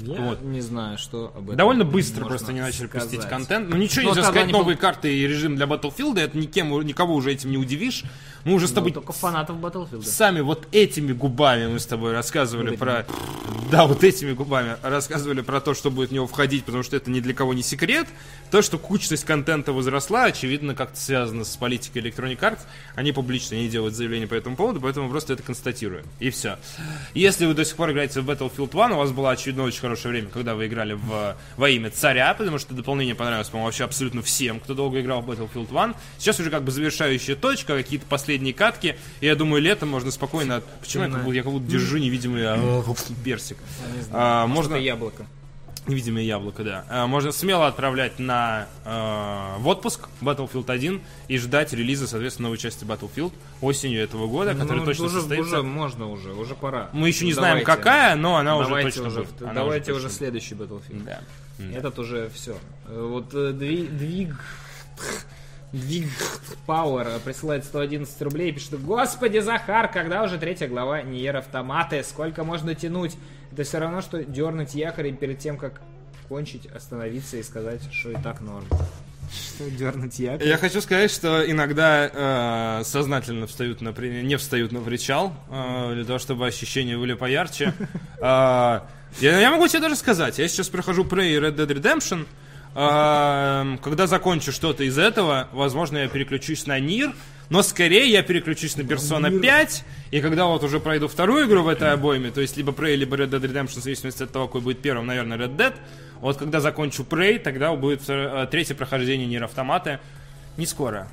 [SPEAKER 2] Я
[SPEAKER 1] Вот.
[SPEAKER 2] не знаю, что об этом
[SPEAKER 1] Довольно быстро просто они начали
[SPEAKER 2] сказать.
[SPEAKER 1] пустить контент. Ну ничего
[SPEAKER 2] Ну,
[SPEAKER 1] нельзя сказать, новые карты и режим для Battlefield, это никем, никого уже этим не удивишь. Мы уже с
[SPEAKER 2] Ну,
[SPEAKER 1] тобой
[SPEAKER 2] только фанатов Battlefield.
[SPEAKER 1] сами вот этими губами мы с тобой рассказывали
[SPEAKER 2] Вот
[SPEAKER 1] про... Да, вот этими губами рассказывали про то, что будет в него входить, потому что это ни для кого не секрет. То, что кучность контента возросла, очевидно, как-то связано с политикой Electronic Arts. Они публично не делают заявления по этому поводу, поэтому просто это констатируем. И все. Если вы до сих пор играете в Battlefield 1, у вас было, очевидно, очень хорошее время, когда вы играли в, во имя царя, потому что дополнение понравилось, по-моему, вообще абсолютно всем, кто долго играл в Battlefield 1. Сейчас уже как бы завершающая точка, какие-то последние катки. И я думаю, летом можно спокойно... Почему я как будто, я как будто держу невидимый а, персик? А, можно...
[SPEAKER 2] Яблоко.
[SPEAKER 1] Невидимое яблоко, да. А, Можно смело отправлять на э, в отпуск Battlefield 1 и ждать релиза, соответственно, новой части Battlefield осенью этого года, который
[SPEAKER 2] Ну,
[SPEAKER 1] точно
[SPEAKER 2] уже,
[SPEAKER 1] состоится.
[SPEAKER 2] уже можно уже, уже пора.
[SPEAKER 1] Мы еще не знаем,
[SPEAKER 2] Давайте.
[SPEAKER 1] какая, но она уже точно
[SPEAKER 2] уже,
[SPEAKER 1] будет. Она
[SPEAKER 2] давайте уже,
[SPEAKER 1] точно
[SPEAKER 2] следующий Battlefield.
[SPEAKER 1] Да.
[SPEAKER 2] Этот уже все. Вот э, дви- двиг... Двиг Power присылает 111 рублей и пишет Господи, Захар, когда уже третья глава Ниер Автоматы? Сколько можно тянуть? Это все равно, что дернуть якорь и перед тем, как кончить, остановиться и сказать, что и так норм. Что дернуть якорь?
[SPEAKER 1] Я хочу сказать, что иногда э, сознательно встают на при- не встают на причал э, для того, чтобы ощущения были поярче. Э, я, я могу тебе даже сказать, я сейчас прохожу Prey и Red Dead Redemption. Э, когда закончу что-то из этого, возможно, я переключусь на Нир, но скорее я переключусь на Persona 5, и когда вот уже пройду вторую игру в этой обойме, то есть либо Prey, либо Red Dead Redemption, в зависимости от того, какой будет первым, наверное, Red Dead, вот когда закончу Prey, тогда будет э, третье прохождение Нир Автоматы, Не скоро.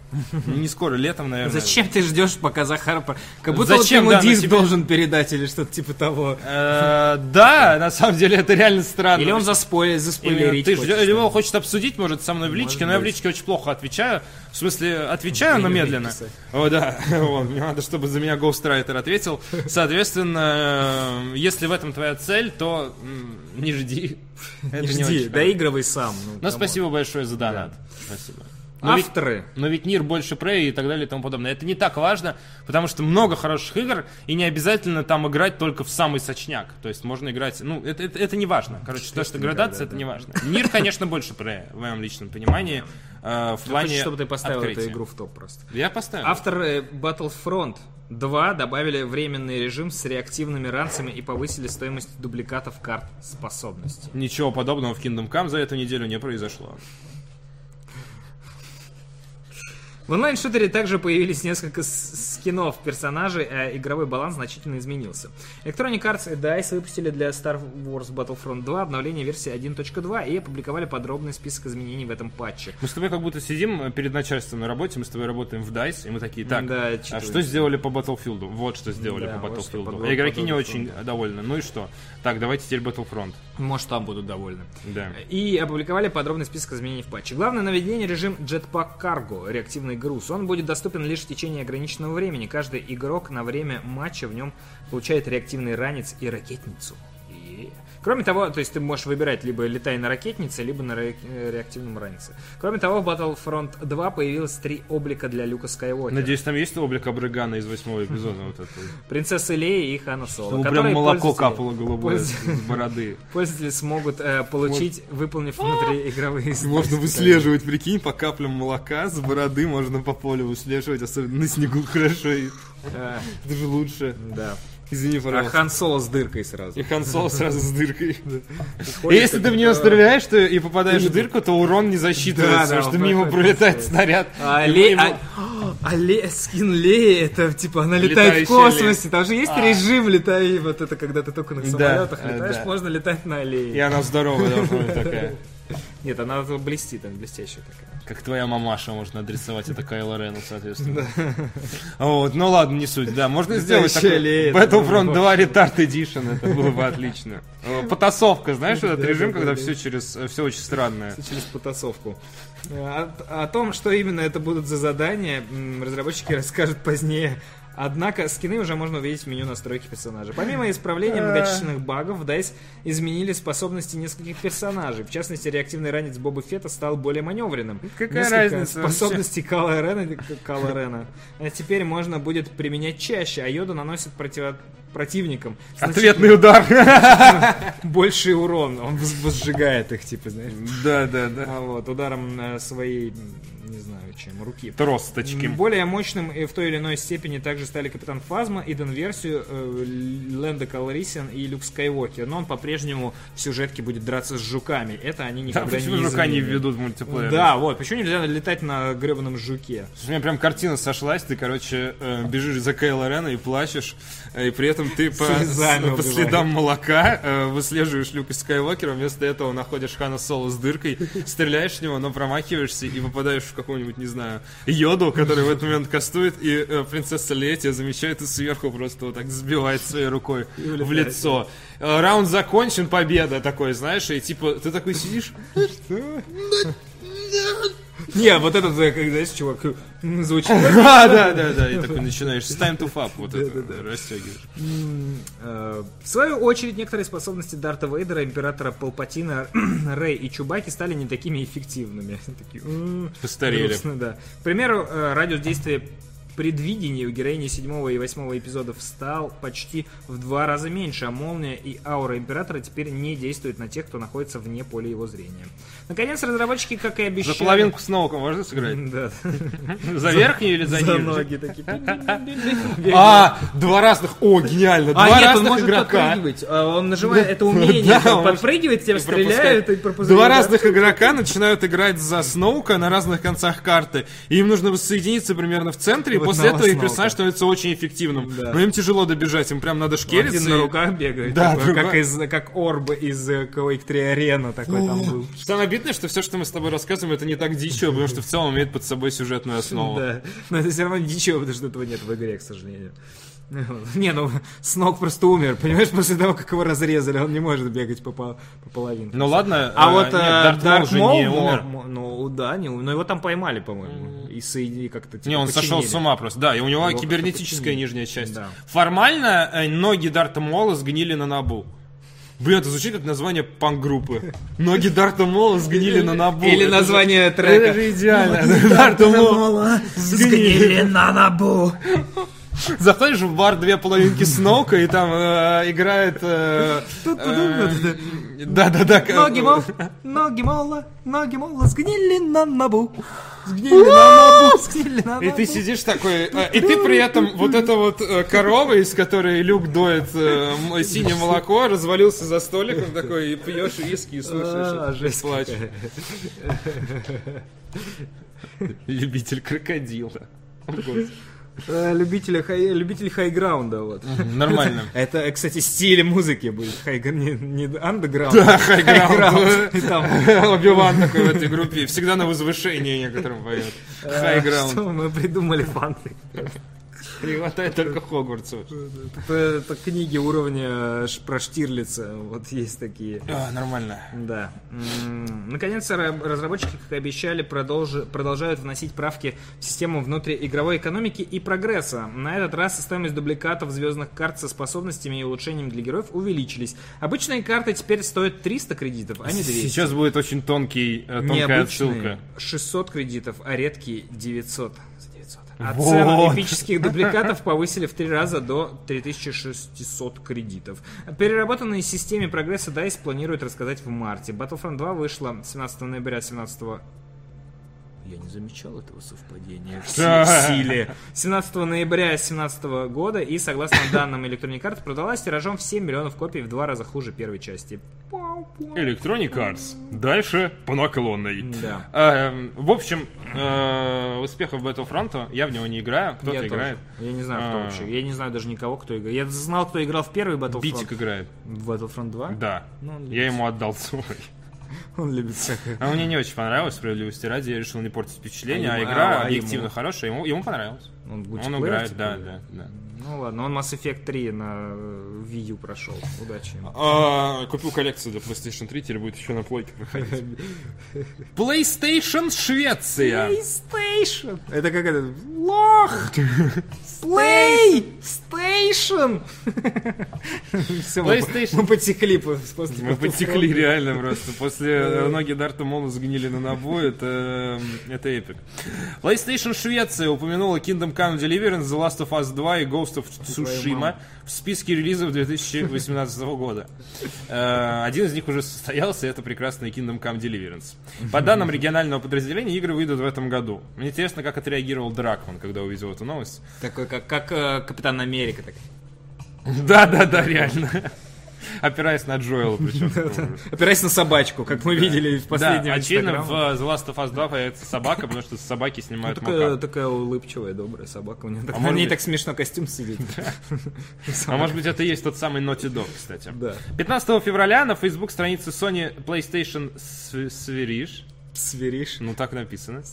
[SPEAKER 1] Не скоро, летом, наверное.
[SPEAKER 2] Зачем ты ждешь, пока Захар... Как будто
[SPEAKER 1] Зачем,
[SPEAKER 2] вот
[SPEAKER 1] да,
[SPEAKER 2] ему
[SPEAKER 1] на
[SPEAKER 2] диск
[SPEAKER 1] себя-
[SPEAKER 2] должен передать или что-то типа того.
[SPEAKER 1] Э, Да, на самом деле это реально странно.
[SPEAKER 2] Или он заспойлер,
[SPEAKER 1] Именно
[SPEAKER 2] заспойлерить
[SPEAKER 1] Ты
[SPEAKER 2] хочет.
[SPEAKER 1] ждё- его хочет обсудить, может, со мной в личке, но я в личке очень плохо отвечаю. В смысле, отвечаю, но медленно. О, да. Мне надо, чтобы за меня Ghostwriter ответил. Соответственно, э, если в этом твоя цель, то не жди.
[SPEAKER 2] Не жди, доигрывай сам. Ну,
[SPEAKER 1] Ну, спасибо большое за донат. Спасибо. Но ведь,
[SPEAKER 2] Авторы.
[SPEAKER 1] но ведь мир больше Prey и так далее и тому подобное. Это не так важно, потому что много хороших игр, и не обязательно там играть только в самый сочняк. То есть можно играть... Ну, это, это, это не важно. Короче, то, что градация, это не важно. Мир, конечно, больше Prey, в моем личном понимании, э, в плане
[SPEAKER 2] Хочешь, чтобы ты поставил эту
[SPEAKER 1] открытия.
[SPEAKER 2] игру в топ просто.
[SPEAKER 1] Я поставил.
[SPEAKER 2] Авторы Battlefront 2 добавили временный режим с реактивными ранцами и повысили стоимость дубликатов карт способностей.
[SPEAKER 1] Ничего подобного в Kingdom Come за эту неделю не произошло.
[SPEAKER 2] В онлайн-шутере также появились несколько скинов персонажей, а игровой баланс значительно изменился. Electronic Arts и DICE выпустили для Star Wars Battlefront 2 обновление версии 1.2 и опубликовали подробный список изменений в этом патче.
[SPEAKER 1] Мы с тобой как будто сидим э, перед начальством на работе, мы с тобой работаем в DICE, и мы такие, так,
[SPEAKER 2] Да,
[SPEAKER 1] а что сделали по Battlefield? Вот что сделали
[SPEAKER 2] Да,
[SPEAKER 1] по
[SPEAKER 2] вот
[SPEAKER 1] Battlefield. А игроки не очень довольны. Ну и что? Так, давайте теперь Battlefront.
[SPEAKER 2] Может, там будут довольны.
[SPEAKER 1] Да.
[SPEAKER 2] И опубликовали подробный список изменений в патче. Главное нововведение режим Jetpack Cargo, реактивный груз. Он будет доступен лишь в течение ограниченного времени. Каждый игрок на время матча в нем получает реактивный ранец и ракетницу. Кроме того, то есть ты можешь выбирать либо летай на ракетнице, либо на ре- э, реактивном ранце. Кроме того, в Battlefront 2 появилось три облика для Люка Скайуокера.
[SPEAKER 1] Надеюсь, там есть облик Абрыгана из восьмого эпизода. Вот это.
[SPEAKER 2] Принцессы Леи и Хана Соло.
[SPEAKER 1] Прям
[SPEAKER 2] которые
[SPEAKER 1] молоко капало голубое с бороды.
[SPEAKER 2] Пользователи смогут э, получить, выполнив внутриигровые
[SPEAKER 1] Можно
[SPEAKER 2] испытания.
[SPEAKER 1] выслеживать, прикинь, по каплям молока с бороды можно по полю выслеживать, особенно на снегу хорошо.
[SPEAKER 2] Э,
[SPEAKER 1] Это же лучше.
[SPEAKER 2] Да.
[SPEAKER 1] Извини,
[SPEAKER 2] А
[SPEAKER 1] пожалуйста.
[SPEAKER 2] Хан Соло с дыркой сразу.
[SPEAKER 1] И Хан Соло сразу с дыркой. И если ты в нее стреляешь и попадаешь в дырку, то урон не засчитывается,
[SPEAKER 2] да,
[SPEAKER 1] что мимо пролетает снаряд.
[SPEAKER 2] А,
[SPEAKER 1] и
[SPEAKER 2] а- а скин Леи, это типа она летает в космосе. Там же есть
[SPEAKER 1] А.
[SPEAKER 2] режим летай, вот это когда ты только на самолетах летаешь, можно летать на
[SPEAKER 1] И
[SPEAKER 2] Лее.
[SPEAKER 1] она здоровая должна быть такая.
[SPEAKER 2] Нет, она блестит, она блестящая такая.
[SPEAKER 1] Как твоя мамаша можно адресовать это Кайло Рену, соответственно. Вот, ну ладно, не суть. Да, можно сделать такой Battlefront
[SPEAKER 2] было
[SPEAKER 1] 2 Retard Edition, это было бы отлично. Э, Потасовка, знаешь, этот режим,
[SPEAKER 2] да,
[SPEAKER 1] когда
[SPEAKER 2] да,
[SPEAKER 1] все через, все очень странное.
[SPEAKER 2] через потасовку. О, о том, что именно это будут за задания, разработчики расскажут позднее. Однако скины уже можно увидеть в меню настройки персонажа. Помимо исправления многочисленных багов, в DICE изменили способности нескольких персонажей. В частности, реактивный ранец Боба Фета стал более маневренным.
[SPEAKER 1] Какая
[SPEAKER 2] Несколько
[SPEAKER 1] разница вообще?
[SPEAKER 2] способностей Кала Рена, Кала Рена а теперь можно будет применять чаще, а Йода наносит противо- противникам
[SPEAKER 1] Ответный удар.
[SPEAKER 2] больший урон. Он воз- возжигает их, типа, знаешь.
[SPEAKER 1] Да, да, да.
[SPEAKER 2] А вот, ударом э, своей, не знаю чем, руки.
[SPEAKER 1] Тросточки.
[SPEAKER 2] Более мощным и в той или иной степени также стали Капитан Фазма, Иден Версию, э, Лэнда Калрисиан и Люк Скайуокер. Но он по-прежнему в сюжетке будет драться с жуками. Это они
[SPEAKER 1] Да,
[SPEAKER 2] никогда
[SPEAKER 1] почему
[SPEAKER 2] не
[SPEAKER 1] жука не введут в мультиплеер?
[SPEAKER 2] Да, вот, почему нельзя летать на гребаном жуке?
[SPEAKER 1] У меня прям картина сошлась, ты, короче, э, бежишь за Кейла Рена и плачешь, и при этом ты по, по следам молока э, выслеживаешь Люка Скайуокера, вместо этого находишь Хана Соло с дыркой, стреляешь в него, но промахиваешься и попадаешь в какого-нибудь, не знаю, Йоду, который в этот момент кастует, и э, принцесса Лея тебя замечает и сверху просто вот так сбивает своей рукой в лицо. Э, Раунд закончен, победа такой, знаешь, и типа ты такой сидишь,
[SPEAKER 2] Не, вот этот, э, знаешь, чувак, м, звучит.
[SPEAKER 1] да, да, да, да, и такой начинаешь с time to fuck, вот это растягиваешь.
[SPEAKER 2] Э, В свою очередь, некоторые способности Дарта Вейдера, Императора Палпатина, Рэй и Чубаки стали не такими эффективными. Такие, «М,
[SPEAKER 1] Постарели.
[SPEAKER 2] грустно, да. К примеру, э, радиус действия предвидения у героини 7 и 8 эпизодов стал почти в два раза меньше, а молния и аура Императора теперь не действуют на тех, кто находится вне поля его зрения. Наконец, разработчики, как и обещали...
[SPEAKER 1] За половинку Сноука можно сыграть?
[SPEAKER 2] Да.
[SPEAKER 1] За верхнюю или за
[SPEAKER 2] За
[SPEAKER 1] нижнюю?
[SPEAKER 2] ноги такие.
[SPEAKER 1] А, два разных, о, гениально, два
[SPEAKER 2] А, нет, он
[SPEAKER 1] разных
[SPEAKER 2] может
[SPEAKER 1] игрока.
[SPEAKER 2] подпрыгивать. А, Он нажимает это умение,
[SPEAKER 1] Да,
[SPEAKER 2] он
[SPEAKER 1] он
[SPEAKER 2] подпрыгивает, тебя стреляют и
[SPEAKER 1] пропускает.
[SPEAKER 2] пропускают.
[SPEAKER 1] Два разных игрока начинают играть за Сноука на разных концах карты, им нужно воссоединиться примерно в центре, после этого их персонаж становится очень эффективным.
[SPEAKER 2] Да.
[SPEAKER 1] Но им тяжело добежать, им прям надо шкериться.
[SPEAKER 2] Один на
[SPEAKER 1] и-
[SPEAKER 2] руках бегает,
[SPEAKER 1] Да,
[SPEAKER 2] такой, как, из, как Орб из Quake 3 Arena такой там был.
[SPEAKER 1] Самое обидное, что все, что мы с тобой рассказываем, это не так дичо, потому что в целом имеет под собой сюжетную основу.
[SPEAKER 2] Да, но это все равно ничего, потому что этого нет в игре, к сожалению. Не, ну Снок просто умер, понимаешь, после того, как его разрезали, он не может бегать по, по, по половинке.
[SPEAKER 1] Ну ладно,
[SPEAKER 2] А
[SPEAKER 1] э,
[SPEAKER 2] вот
[SPEAKER 1] нет,
[SPEAKER 2] э,
[SPEAKER 1] Дарт Мол
[SPEAKER 2] Maul,
[SPEAKER 1] не умер.
[SPEAKER 2] ну да, не, но его там поймали, по-моему, и соединили как-то. типа,
[SPEAKER 1] Не, он сошел
[SPEAKER 2] починили.
[SPEAKER 1] с ума просто. Да, и у него
[SPEAKER 2] Его
[SPEAKER 1] кибернетическая нижняя часть.
[SPEAKER 2] Да.
[SPEAKER 1] Формально э, ноги Дарта Мола сгнили на Набу. Блин, это звучит как название панк-группы. Ноги Дарта Мола сгнили на Набу.
[SPEAKER 2] Или
[SPEAKER 1] Это
[SPEAKER 2] название
[SPEAKER 1] же-
[SPEAKER 2] трека.
[SPEAKER 1] Это же идеально. Дарта Мола
[SPEAKER 2] Сгнили на набу.
[SPEAKER 1] Заходишь в бар две половинки Сноука, и там э, играет... э, э, Да-да-да.
[SPEAKER 2] Ноги мол, ноги мола, ноги мола сгнили на набу. Сгнили на набу, сгнили на
[SPEAKER 1] И
[SPEAKER 2] набу.
[SPEAKER 1] ты сидишь такой, э, и ты при этом вот эта вот э, корова, из которой Люк доет э, синее молоко, развалился за столиком такой, и пьешь виски и слушаешь.
[SPEAKER 2] А,
[SPEAKER 1] это,
[SPEAKER 2] жесть
[SPEAKER 1] плачь. Любитель крокодила.
[SPEAKER 2] Э, Любители хай, любитель хайграунда, вот.
[SPEAKER 1] Нормально.
[SPEAKER 2] Это, кстати, стиль музыки будет. Хайгр... Не, не андеграунд.
[SPEAKER 1] Да, хайграунд.
[SPEAKER 2] И там,
[SPEAKER 1] Оби-Ван такой в этой группе. Всегда на возвышении некоторым поет.
[SPEAKER 2] э,
[SPEAKER 1] Хайграунд.
[SPEAKER 2] Что мы придумали фанты?
[SPEAKER 1] Не хватает только Хогвартсу.
[SPEAKER 2] Это, книги уровня про Штирлица. Вот есть такие.
[SPEAKER 1] А, Нормально.
[SPEAKER 2] Да. Наконец-то ра- разработчики, как и обещали, продолжают вносить правки в систему внутриигровой экономики и прогресса. На этот раз стоимость дубликатов звездных карт со способностями и улучшениями для героев увеличились. Обычные карты теперь стоят 300 кредитов, а не 200.
[SPEAKER 1] Сейчас будет очень тонкий, э, тонкая
[SPEAKER 2] Необычные
[SPEAKER 1] отсылка.
[SPEAKER 2] 600 кредитов, а редкие 900. За 900. А
[SPEAKER 1] Вот.
[SPEAKER 2] цену эпических дубликатов повысили в три раза до 3600 кредитов. О переработанной системе прогресса DICE планирует рассказать в марте. Battlefront 2 вышла 17 ноября 17 я не замечал этого совпадения в, си- в силе. 17 ноября 2017 года и, согласно данным Electronic Arts, продалась тиражом в 7 миллионов копий, в два раза хуже первой части.
[SPEAKER 1] Electronic Arts. Дальше по наклонной.
[SPEAKER 2] Да.
[SPEAKER 1] Эм, в общем, э, успехов Battlefront, я в него не играю, кто-то
[SPEAKER 2] Я
[SPEAKER 1] играет.
[SPEAKER 2] тоже. Я не знаю, кто
[SPEAKER 1] А.
[SPEAKER 2] вообще. Я не знаю даже никого, кто играет. Я знал, кто играл в первый Battlefront.
[SPEAKER 1] Битик играет.
[SPEAKER 2] В Battlefront 2?
[SPEAKER 1] Да.
[SPEAKER 2] Ну,
[SPEAKER 1] Я ему отдал свой.
[SPEAKER 2] он любит всякое.
[SPEAKER 1] А мне не очень понравилось, справедливости ради, я решил не портить впечатление,
[SPEAKER 2] А
[SPEAKER 1] а игра
[SPEAKER 2] а
[SPEAKER 1] объективно
[SPEAKER 2] ему?
[SPEAKER 1] хорошая, ему, ему понравилось.
[SPEAKER 2] Он,
[SPEAKER 1] Он играет,
[SPEAKER 2] типа?
[SPEAKER 1] да, да, да.
[SPEAKER 2] Ну ладно, он Mass Effect 3 на э, Wii U прошел. Удачи ему.
[SPEAKER 1] А, купил коллекцию для PlayStation 3, теперь будет еще на плойке проходить. PlayStation Швеция.
[SPEAKER 2] PlayStation! Это как это? Лох! PlayStation! Все,
[SPEAKER 1] PlayStation.
[SPEAKER 2] мы потекли по- после
[SPEAKER 1] Мы потекли реально просто. После ноги Дарта Мола сгнили на набу, это, э, это эпик. PlayStation Швеция упомянула Kingdom Come Deliverance, The Last of Us 2 и Ghost of Tsushima в списке релизов 2018 года. Э, Один из них уже состоялся, это прекрасный Kingdom Come Deliverance. По данным регионального подразделения, игры выйдут в этом году. Мне интересно, как отреагировал Дракман, когда увидел эту новость.
[SPEAKER 2] Такой, как, как э, Капитан Америка. Так.
[SPEAKER 1] Да-да-да, реально. Опираясь на Джоэла, причем.
[SPEAKER 2] Опираясь на собачку, как мы видели в последнем
[SPEAKER 1] да, очевидно, в The Last of Us 2 появится собака, потому что собаки снимают
[SPEAKER 2] Такая,
[SPEAKER 1] мука.
[SPEAKER 2] такая улыбчивая, добрая собака.
[SPEAKER 1] А
[SPEAKER 2] на ней так смешно костюм сидит.
[SPEAKER 1] А может быть, это и есть тот самый Naughty Dog, кстати.
[SPEAKER 2] Да.
[SPEAKER 1] 15 февраля на Facebook странице Sony PlayStation Swedish,
[SPEAKER 2] Сверишь.
[SPEAKER 1] ну так написано,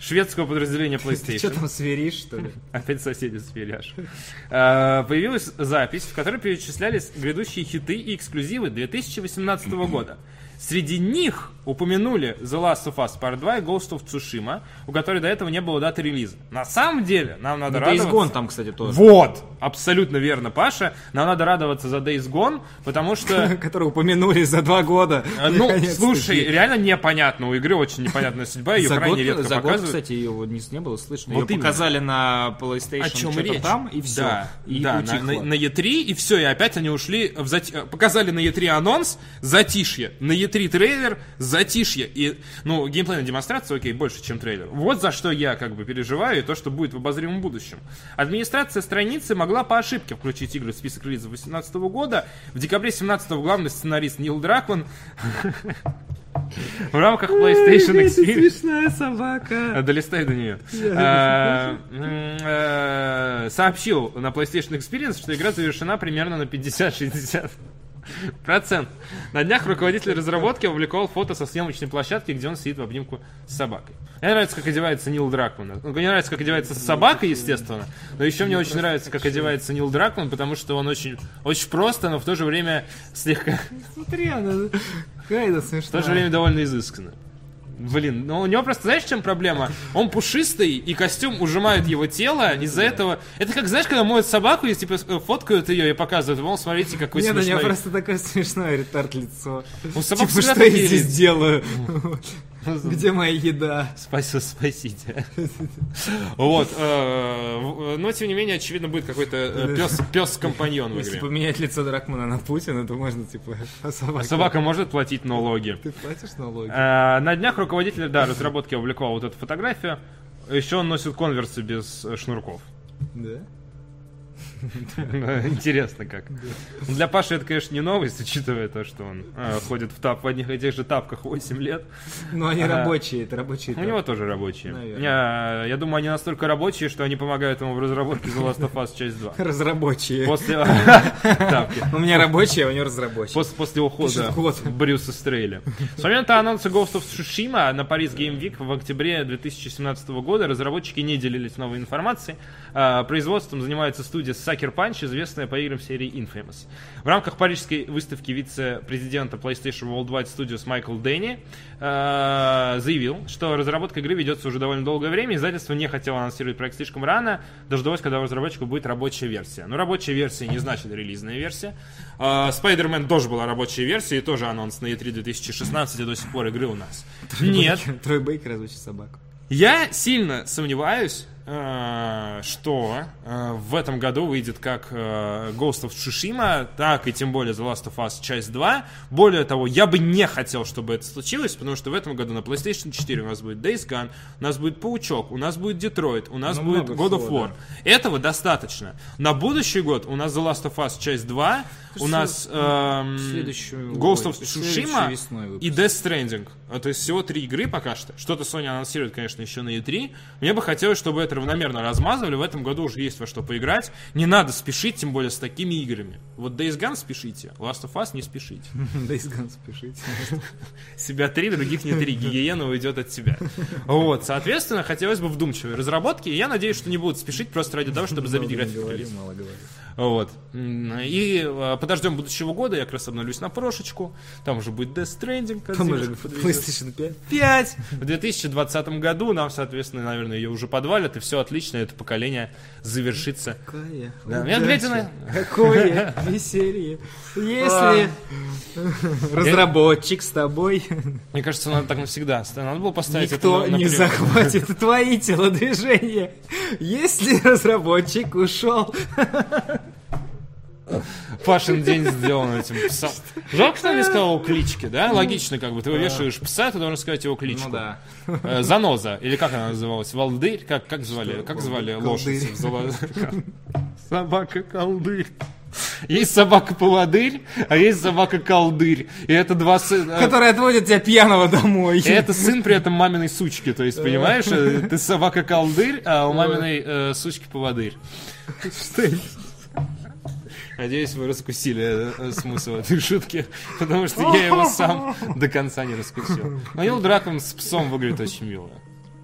[SPEAKER 1] шведского подразделения
[SPEAKER 2] Что
[SPEAKER 1] PlayStation,
[SPEAKER 2] там, сверишь, что ли?
[SPEAKER 1] опять соседи сверяж, э, появилась запись, в которой перечислялись грядущие хиты и эксклюзивы 2018 года. Среди них упомянули The Last of Us Part 2 и Ghost of Tsushima, у которой до этого не было даты релиза. На самом деле, нам надо
[SPEAKER 2] Days
[SPEAKER 1] радоваться...
[SPEAKER 2] Gone там, кстати, тоже.
[SPEAKER 1] Вот! Абсолютно верно, Паша. Нам надо радоваться за Days Gone, потому что...
[SPEAKER 2] Который упомянули за два года.
[SPEAKER 1] э, Ну, слушай, реально непонятно. У игры очень непонятная судьба, ее крайне редко показывают.
[SPEAKER 2] кстати, ее не, было слышно. Ее показали на PlayStation что-то там, и все.
[SPEAKER 1] Да,
[SPEAKER 2] и
[SPEAKER 1] да на,
[SPEAKER 2] утихло.
[SPEAKER 1] на- на E3, и все, и опять они ушли Показали на E3 анонс, затишье. На E3 трейлер, затишье. И, ну, геймплейная демонстрация, окей, больше, чем трейлер. Вот за что я как бы переживаю, и то, что будет в обозримом будущем. Администрация страницы могла по ошибке включить игры в список релизов 2018 года. В декабре 2017 главный сценарист Нил Дракман В рамках PlayStation Experience...
[SPEAKER 2] смешная собака.
[SPEAKER 1] А, Долистай до нее. А, э, Сообщил на PlayStation Experience, что игра завершена примерно на 50-60 процент. На днях руководитель разработки опубликовал фото со съемочной площадки, где он сидит в обнимку с собакой. Мне нравится, как одевается Нил Дракман. Ну, Мне нравится, как одевается с собакой, естественно. Но еще мне очень нравится, как одевается Нил Дракман, потому что он очень, очень просто, но в то же время слегка...
[SPEAKER 2] Смотри, она какая это
[SPEAKER 1] В
[SPEAKER 2] смешная.
[SPEAKER 1] то же время довольно изысканно. Блин, ну у него просто, знаешь, в чем проблема? Он пушистый, и костюм ужимает его тело, из-за этого... Это как, знаешь, когда моют собаку, и типа э, фоткают ее и показывают, вон, смотрите, какой
[SPEAKER 2] Нет, у
[SPEAKER 1] смешной.
[SPEAKER 2] нее просто такое смешное ретард лицо.
[SPEAKER 1] У собак
[SPEAKER 2] Типа, что я здесь делаю? Где моя еда?
[SPEAKER 1] Спасибо, спасите. Вот, э, но тем не менее, очевидно, будет какой-то э, пес, пес-компаньон в
[SPEAKER 2] Если
[SPEAKER 1] игре.
[SPEAKER 2] поменять лицо Дракмана на Путина, то можно, типа, а собака...
[SPEAKER 1] Может платить налоги.
[SPEAKER 2] Ты платишь налоги?
[SPEAKER 1] Э, На днях руководитель, да, разработки опубликовал вот эту фотографию. Еще он носит конверсы без шнурков.
[SPEAKER 2] Да?
[SPEAKER 1] Интересно как. Ну, Для Паши это, конечно, не новость, учитывая то, что он э, ходит в, тап, в одних и тех же тапках 8 лет.
[SPEAKER 2] Ну, они рабочие, это рабочие.
[SPEAKER 1] У него тоже рабочие. Я, думаю, они настолько рабочие, что они помогают ему в разработке The Last of Us часть 2.
[SPEAKER 2] Разрабочие.
[SPEAKER 1] После... Тапки.
[SPEAKER 2] У меня рабочие, а у него разрабочие.
[SPEAKER 1] После, ухода. Брюса Стрейля. С момента анонса Ghost of Tsushima на Paris Game Week в октябре 2017 года разработчики не делились новой информацией. А, Производством занимается студия Sucker Punch, известная по играм серии Infamous. В рамках парижской выставки вице-президента PlayStation Worldwide Studios Майкл Дэнни а, заявил, что разработка игры ведется уже довольно долгое время, издательство не хотело анонсировать проект слишком рано, дождалось, когда у разработчиков будет рабочая версия. Но рабочая версия не значит релизная версия. А, Spider-Man тоже была рабочая версия, и тоже анонс на E3 2016, и до сих пор игры у нас. Нет,
[SPEAKER 2] Трой Бейкер озвучит собаку.
[SPEAKER 1] я сильно сомневаюсь, что э, в этом году выйдет как э, Ghost of Tsushima, так и тем более The Last of Us часть 2. Более того, я бы не хотел, чтобы это случилось, потому что в этом году на PlayStation 4 у нас будет Days Gone, у нас будет Паучок, у нас будет Детройт, у нас
[SPEAKER 2] Ну,
[SPEAKER 1] будет God of
[SPEAKER 2] всего,
[SPEAKER 1] War. Этого достаточно. На будущий год у нас The Last of Us часть 2, у нас эм,
[SPEAKER 2] следующую-
[SPEAKER 1] Ghost of Tsushima и. Death Stranding. А, То есть всего три игры пока что. Что-то Sony анонсирует, конечно, еще на E3. Мне бы хотелось, чтобы это равномерно размазывали. В этом году уже есть во что поиграть. Не надо спешить, тем более с такими играми. Вот Days Gone спешите, Last of Us не спешите.
[SPEAKER 2] Days Gone спешите.
[SPEAKER 1] Себя три, других не три. Гигиена уйдет от тебя. Вот, соответственно, хотелось бы вдумчивой разработки. Я надеюсь, что не будут спешить просто ради того, чтобы забить график
[SPEAKER 2] мало говори.
[SPEAKER 1] Вот. И э, подождем будущего года, я как раз обновлюсь на прошечку. Там уже будет Death Stranding.
[SPEAKER 2] Там уже. PlayStation 5.
[SPEAKER 1] 5 в 2020 году. Нам, соответственно, наверное, ее уже подвалят, и все отлично, это поколение завершится.
[SPEAKER 2] Какая
[SPEAKER 1] Да, я глядя на-
[SPEAKER 2] удача. Какое веселье. Если разработчик с тобой,
[SPEAKER 1] Мне кажется, надо так навсегда. Надо было поставить
[SPEAKER 2] никто
[SPEAKER 1] это на-
[SPEAKER 2] не захватит твои телодвижения. Если разработчик ушел,
[SPEAKER 1] Пашин день сделан этим псом. Жалко, что не сказал его клички, да? Логично, как бы. Ты вывешиваешь пса, ты должен сказать его кличку.
[SPEAKER 2] ну да.
[SPEAKER 1] Э, Заноза, или как она называлась? Валдырь? Как, как звали? Как звали лошадь? Собака колдырь. Есть собака поводырь, а есть собака колдырь. И это два сына.
[SPEAKER 2] который отводит тебя пьяного домой.
[SPEAKER 1] И это сын при этом маминой сучки, то есть, понимаешь, э, ты собака колдырь, а у маминой э, сучки поводырь.
[SPEAKER 2] Что это?
[SPEAKER 1] Надеюсь, вы раскусили э, э, смысл этой шутки, потому что я его сам до конца не раскусил. Но Нил Дракон с псом выглядит очень мило.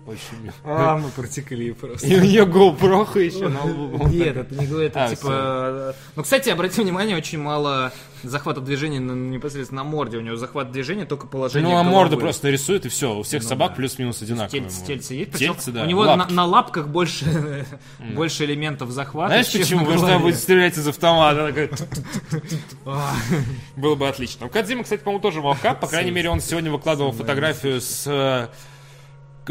[SPEAKER 1] Очень.
[SPEAKER 2] А, мы протекли просто.
[SPEAKER 1] И у нее GoPro еще на лбу.
[SPEAKER 2] Нет, это не это
[SPEAKER 1] А,
[SPEAKER 2] типа... Ну, кстати, обрати внимание, очень мало захвата движения непосредственно на морде. У него захват движения только положение
[SPEAKER 1] Ну, а морду просто нарисует, и все. У всех собак плюс-минус одинаковые.
[SPEAKER 2] Тельце,
[SPEAKER 1] морды.
[SPEAKER 2] тельце есть.
[SPEAKER 1] Тельце, да.
[SPEAKER 2] У него на,
[SPEAKER 1] лапки.
[SPEAKER 2] на лапках больше, больше элементов захвата.
[SPEAKER 1] Знаешь
[SPEAKER 2] чем
[SPEAKER 1] почему? Потому что она будет стрелять из автомата. Было бы отлично. У Кадзима, кстати, по-моему, тоже мавкап. По крайней мере, он сегодня выкладывал фотографию с э,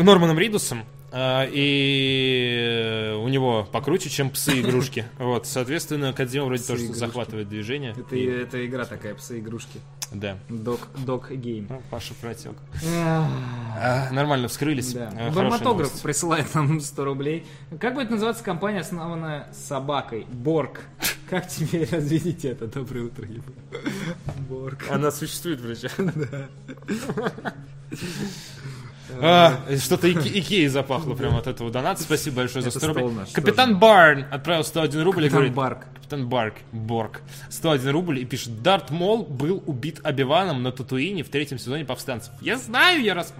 [SPEAKER 1] Норманом Ридусом. э, И у него покруче, чем псы-игрушки. Вот, соответственно, Кадзима вроде тоже захватывает движение.
[SPEAKER 2] Это, это игра такая, псы-игрушки.
[SPEAKER 1] Да.
[SPEAKER 2] Док, док гейм.
[SPEAKER 1] Ну, Паша протек. А, Нормально вскрылись.
[SPEAKER 2] Да.
[SPEAKER 1] Э,
[SPEAKER 2] присылает нам 100 рублей. Как будет называться компания, основанная собакой? Борг. Как тебе разведите это? Доброе утро. Борг.
[SPEAKER 1] Она существует, врача. А, Что-то Ики- Икеей запахло прямо от этого доната. Спасибо большое за
[SPEAKER 2] Это
[SPEAKER 1] 100 рублей.
[SPEAKER 2] наш
[SPEAKER 1] Капитан Барн отправил 101 рубль и
[SPEAKER 2] Капитан
[SPEAKER 1] говорит...
[SPEAKER 2] Барк.
[SPEAKER 1] Капитан Барк, Борг. 101 рубль и пишет, Дарт Мол был убит Обиваном на Татуине в третьем сезоне повстанцев. Я знаю, я раз...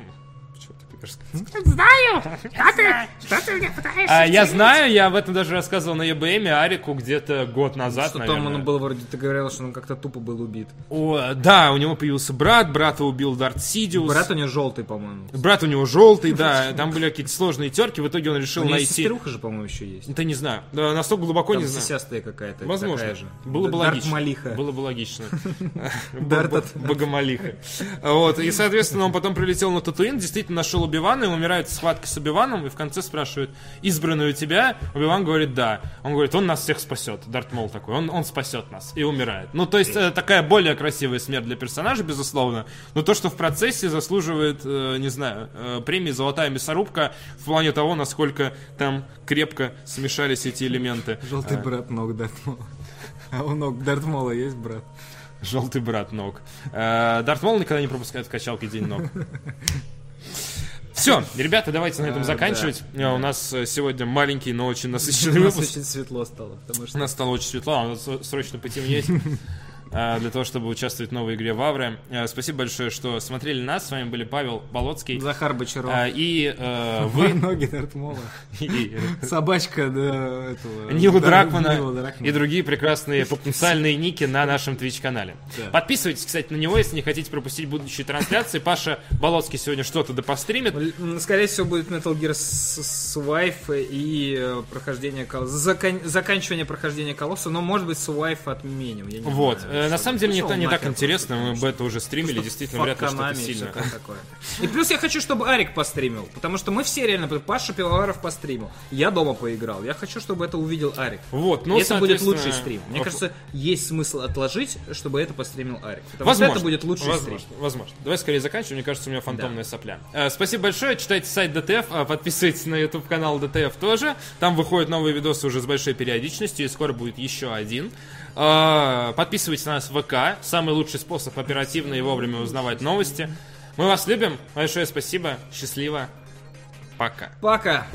[SPEAKER 1] Пикаешь?
[SPEAKER 3] Знаю! Что ты, что ты мне пытаешься
[SPEAKER 1] А, я знаю, я об этом даже рассказывал на ЕБМе Арику где-то год назад,
[SPEAKER 2] Что
[SPEAKER 1] наверное.
[SPEAKER 2] там он был вроде, ты говорил, что он как-то тупо был убит.
[SPEAKER 1] О, да, у него появился брат, брата убил Дарт Сидиус.
[SPEAKER 2] Брат у него желтый, по-моему.
[SPEAKER 1] Брат у него желтый, да, там были какие-то сложные терки, в итоге он решил
[SPEAKER 2] У
[SPEAKER 1] найти...
[SPEAKER 2] сестрюха же, по-моему, еще есть.
[SPEAKER 1] Да не знаю, да, настолько глубоко
[SPEAKER 2] Там
[SPEAKER 1] не знаю.
[SPEAKER 2] сисястая какая-то.
[SPEAKER 1] Возможно.
[SPEAKER 2] такая же.
[SPEAKER 1] Было бы
[SPEAKER 2] Дарт
[SPEAKER 1] логично.
[SPEAKER 2] Малиха.
[SPEAKER 1] Было бы логично.
[SPEAKER 2] Дарт
[SPEAKER 1] Б-
[SPEAKER 2] от-
[SPEAKER 1] Богомолиха. Вот. И, соответственно, он потом прилетел на Татуин, действительно нашел Убивана, и умирает в схватке с Убиваном, и в конце спрашивает, избранный у тебя? Убиван говорит, да. Он говорит, он нас всех спасет. Дарт Мол такой, он, он спасет нас. И умирает. Ну, то есть, э, такая более красивая смерть для персонажа, безусловно. Но то, что в процессе заслуживает, э, не знаю, э, премии «Золотая мясорубка» в плане того, насколько там крепко смешались эти элементы.
[SPEAKER 2] Желтый брат ног Дартмола. А у ног Дартмола есть брат?
[SPEAKER 1] Желтый брат ног. Э, Дарт Мол никогда не пропускает в качалке день ног. Все, ребята, давайте на этом
[SPEAKER 2] А,
[SPEAKER 1] заканчивать. Э, У нас э, сегодня маленький, но очень
[SPEAKER 2] У
[SPEAKER 1] насыщенный
[SPEAKER 2] нас
[SPEAKER 1] выпуск.
[SPEAKER 2] очень светло стало, потому
[SPEAKER 1] У нас стало очень светло, а срочно потемнеть. э, Для того, чтобы участвовать в новой игре Вавры. Э, Спасибо большое, что смотрели нас. С вами были Павел Болоцкий.
[SPEAKER 2] Захар Бочаров.
[SPEAKER 1] э, И э, вы,
[SPEAKER 2] Ноги Дартмола. Собачка, да, этого...
[SPEAKER 1] Нила Дракмана и другие прекрасные потенциальные ники на нашем Twitch-канале.
[SPEAKER 2] Да.
[SPEAKER 1] Подписывайтесь, кстати, на него, если не хотите пропустить будущие трансляции. Паша Болоцкий сегодня что-то допостримит.
[SPEAKER 2] М, Скорее всего, будет Metal Gear Survive и э, прохождение заканчивание прохождения Колосса, но может быть Survive отменим.
[SPEAKER 1] Вот. Э, На самом деле не, не так интересно, мы
[SPEAKER 2] потому
[SPEAKER 1] бета уже стримили, действительно, вряд ли что-то сильно.
[SPEAKER 2] И плюс я хочу, чтобы Арик постримил, потому что мы все реально, Паша Пивоваров постримил, я дома поиграл, я хочу, чтобы это увидел Арик.
[SPEAKER 1] Вот, ну,
[SPEAKER 2] это будет лучший стрим. Мне
[SPEAKER 1] воп-
[SPEAKER 2] кажется, есть смысл отложить, чтобы это постримил Арик. Потому
[SPEAKER 1] Возможно.
[SPEAKER 2] что это будет лучший
[SPEAKER 1] возможно,
[SPEAKER 2] стрим.
[SPEAKER 1] Возможно. Давай скорее заканчиваем. Мне кажется, у меня фантомная сопля. Э, спасибо большое. Читайте сайт DTF, э, подписывайтесь на YouTube канал DTF тоже. Там выходят новые видосы уже с большой периодичностью, и скоро будет еще один. Э, подписывайтесь на нас в ВК. Самый лучший способ оперативно и вовремя узнавать новости. Мы вас любим. Большое спасибо. Счастливо. Пока.
[SPEAKER 2] Пока!